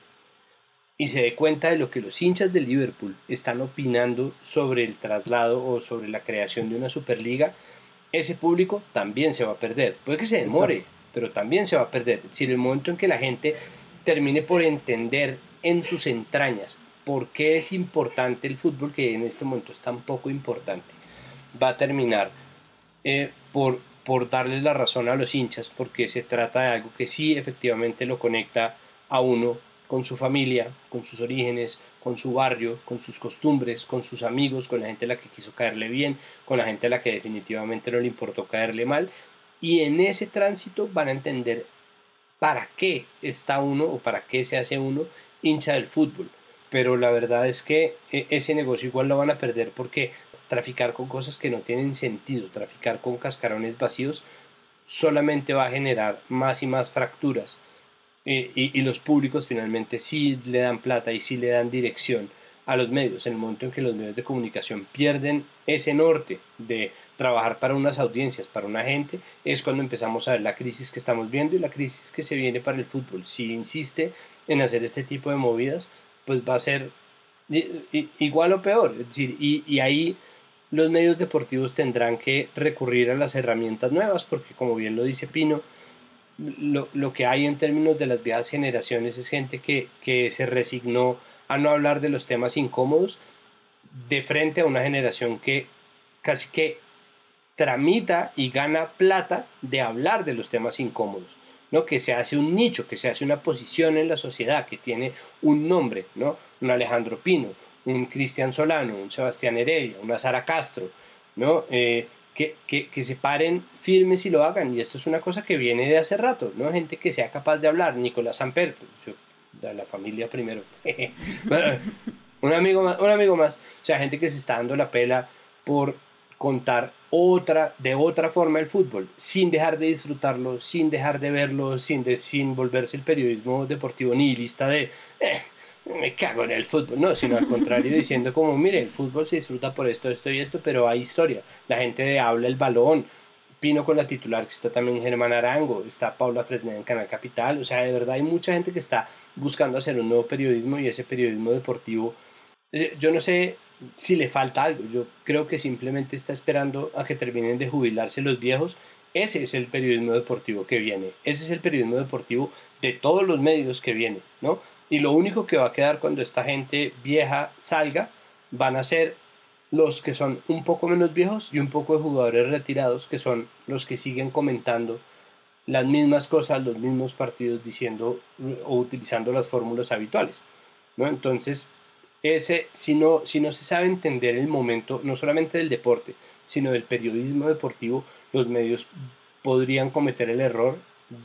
Speaker 4: y se dé cuenta de lo que los hinchas del Liverpool están opinando sobre el traslado o sobre la creación de una Superliga, ese público también se va a perder. Puede que se demore, pero también se va a perder. Es decir, el momento en que la gente termine por entender en sus entrañas por qué es importante el fútbol, que en este momento es tan poco importante, va a terminar eh, por, por darle la razón a los hinchas, porque se trata de algo que sí efectivamente lo conecta a uno con su familia, con sus orígenes, con su barrio, con sus costumbres, con sus amigos, con la gente a la que quiso caerle bien, con la gente a la que definitivamente no le importó caerle mal. Y en ese tránsito van a entender para qué está uno o para qué se hace uno hincha del fútbol. Pero la verdad es que e, ese negocio igual lo van a perder porque traficar con cosas que no tienen sentido, traficar con cascarones vacíos, solamente va a generar más y más fracturas y, los públicos finalmente sí le dan plata y sí le dan dirección a los medios. En el momento en que los medios de comunicación pierden ese norte de trabajar para unas audiencias, para una gente, es cuando empezamos a ver la crisis que estamos viendo y la crisis que se viene para el fútbol. Si insiste en hacer este tipo de movidas, pues va a ser igual o peor. Es decir, y ahí los medios deportivos tendrán que recurrir a las herramientas nuevas, porque como bien lo dice Pino, lo, lo, que hay en términos de las viejas generaciones es gente que, que se resignó a no hablar de los temas incómodos de frente a una generación que casi que tramita y gana plata de hablar de los temas incómodos, ¿no? que se hace un nicho, que se hace una posición en la sociedad, que tiene un nombre, ¿no? un Alejandro Pino, un Cristian Solano, un Sebastián Heredia, una Sara Castro, ¿no? Eh, que, se paren firmes y lo hagan. Y esto es una cosa que viene de hace rato, ¿no? Gente que sea capaz de hablar. Nicolás Samper, de la familia primero. (laughs) un, amigo más, un amigo más. O sea, gente que se está dando la pela por contar otra, de otra forma el fútbol, sin dejar de disfrutarlo, sin dejar de verlo, sin, de, sin volverse el periodismo deportivo nihilista de... Eh, me cago en el fútbol, no, sino al contrario, diciendo como, mire, el fútbol se disfruta por esto, esto y esto, pero hay historia. La gente habla el balón, Pino con la titular, que está también Germán Arango, está Paula Fresneda en Canal Capital, o sea, de verdad hay mucha gente que está buscando hacer un nuevo periodismo y ese periodismo deportivo, eh, yo no sé si le falta algo, yo creo que simplemente está esperando a que terminen de jubilarse los viejos, ese es el periodismo deportivo que viene, ese es el periodismo deportivo de todos los medios que viene, ¿no? Y lo único que va a quedar cuando esta gente vieja salga van a ser los que son un poco menos viejos y un poco de jugadores retirados, que son los que siguen comentando las mismas cosas, los mismos partidos, diciendo o utilizando las fórmulas habituales. ¿no? Entonces, ese, si, no, si no se sabe entender el momento, no solamente del deporte, sino del periodismo deportivo, los medios podrían cometer el error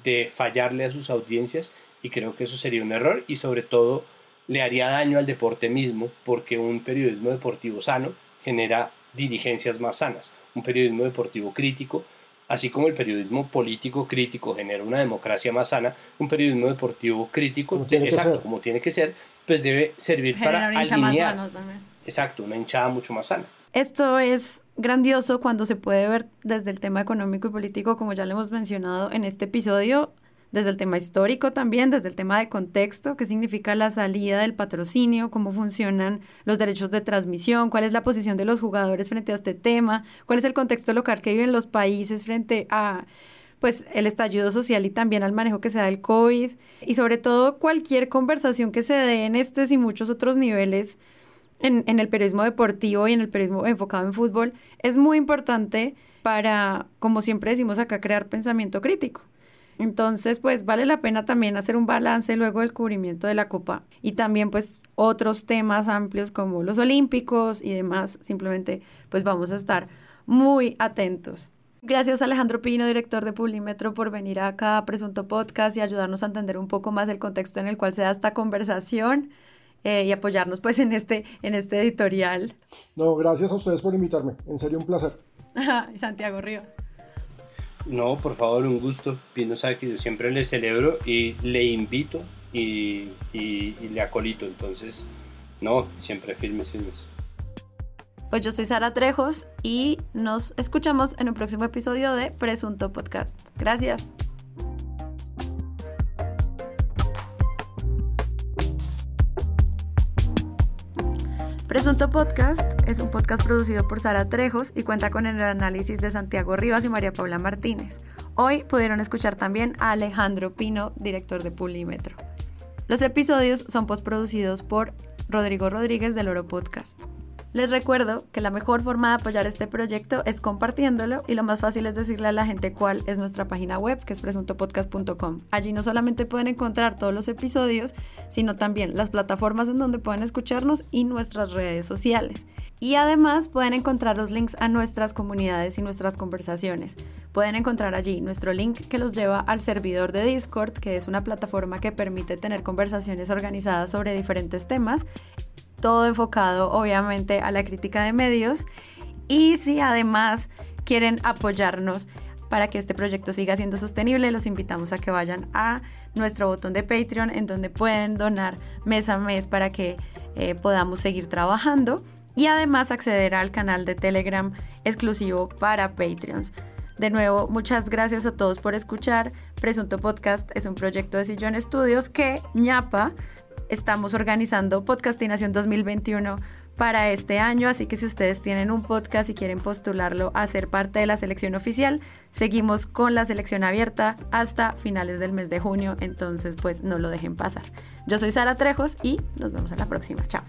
Speaker 4: de fallarle a sus audiencias y creo que eso sería un error y sobre todo le haría daño al deporte mismo porque un periodismo deportivo sano genera dirigencias más sanas. Un periodismo deportivo crítico, así como el periodismo político crítico genera una democracia más sana, un periodismo deportivo crítico,
Speaker 3: Como tiene que
Speaker 4: exacto,
Speaker 3: ser.
Speaker 4: como tiene que ser, pues debe servir
Speaker 2: Genera
Speaker 4: para
Speaker 2: una hincha más
Speaker 4: alinear.
Speaker 2: sano también.
Speaker 4: Exacto, una hinchada mucho más sana.
Speaker 2: Esto es grandioso cuando se puede ver desde el tema económico y político, como ya lo hemos mencionado en este episodio, desde el tema histórico también, desde el tema de contexto, qué significa la salida del patrocinio, cómo funcionan los derechos de transmisión, cuál es la posición de los jugadores frente a este tema, cuál es el contexto local que viven los países frente a pues el estallido social y también al manejo que se da del COVID y sobre todo cualquier conversación que se dé en estos y muchos otros niveles en, en el periodismo deportivo y en el periodismo enfocado en fútbol es muy importante para, como siempre decimos acá, crear pensamiento crítico. Entonces, pues vale la pena también hacer un balance luego del cubrimiento de la Copa y también pues otros temas amplios como los olímpicos y demás. Simplemente pues vamos a estar muy atentos. Gracias Alejandro Pino, director de Pulímetro, por venir acá a Presunto Podcast y ayudarnos a entender un poco más el contexto en el cual se da esta conversación eh, y apoyarnos pues en este, en este editorial.
Speaker 3: No, gracias a ustedes por invitarme. En serio, un placer. (laughs)
Speaker 2: y Santiago Río.
Speaker 4: No, por favor, un gusto. Pino sabe yo siempre le celebro y le invito y, y- y le acolito. Entonces, no, siempre firmes, firmes.
Speaker 2: Pues yo soy Sara Trejos y nos escuchamos en un próximo episodio de Presunto Podcast. Gracias. Presunto Podcast es un podcast producido por Sara Trejos y cuenta con el análisis de Santiago Rivas y María Paula Martínez. Hoy pudieron escuchar también a Alejandro Pino, director de Pulímetro. Los episodios son postproducidos por Rodrigo Rodríguez del Oro Podcast. Les recuerdo que la mejor forma de apoyar este proyecto es compartiéndolo y lo más fácil es decirle a la gente cuál es nuestra página web, que es presuntopodcast.com. Allí no solamente pueden encontrar todos los episodios, sino también las plataformas en donde pueden escucharnos y nuestras redes sociales. Y además pueden encontrar los links a nuestras comunidades y nuestras conversaciones. Pueden encontrar allí nuestro link que los lleva al servidor de Discord, que es una plataforma que permite tener conversaciones organizadas sobre diferentes temas todo enfocado obviamente a la crítica de medios. Y si además quieren apoyarnos para que este proyecto siga siendo sostenible, los invitamos a que vayan a nuestro botón de Patreon en donde pueden donar mes a mes para que eh, podamos seguir trabajando y además acceder al canal de Telegram exclusivo para Patreons. De nuevo, muchas gracias a todos por escuchar. Presunto Podcast es un proyecto de Sillón Estudios que ñapa estamos organizando Podcastinación 2021 para este año, así que si ustedes tienen un podcast y quieren postularlo a ser parte de la selección oficial, seguimos con la selección abierta hasta finales del mes de junio, entonces pues no lo dejen pasar. Yo soy Sara Trejos y nos vemos en la próxima. Chao.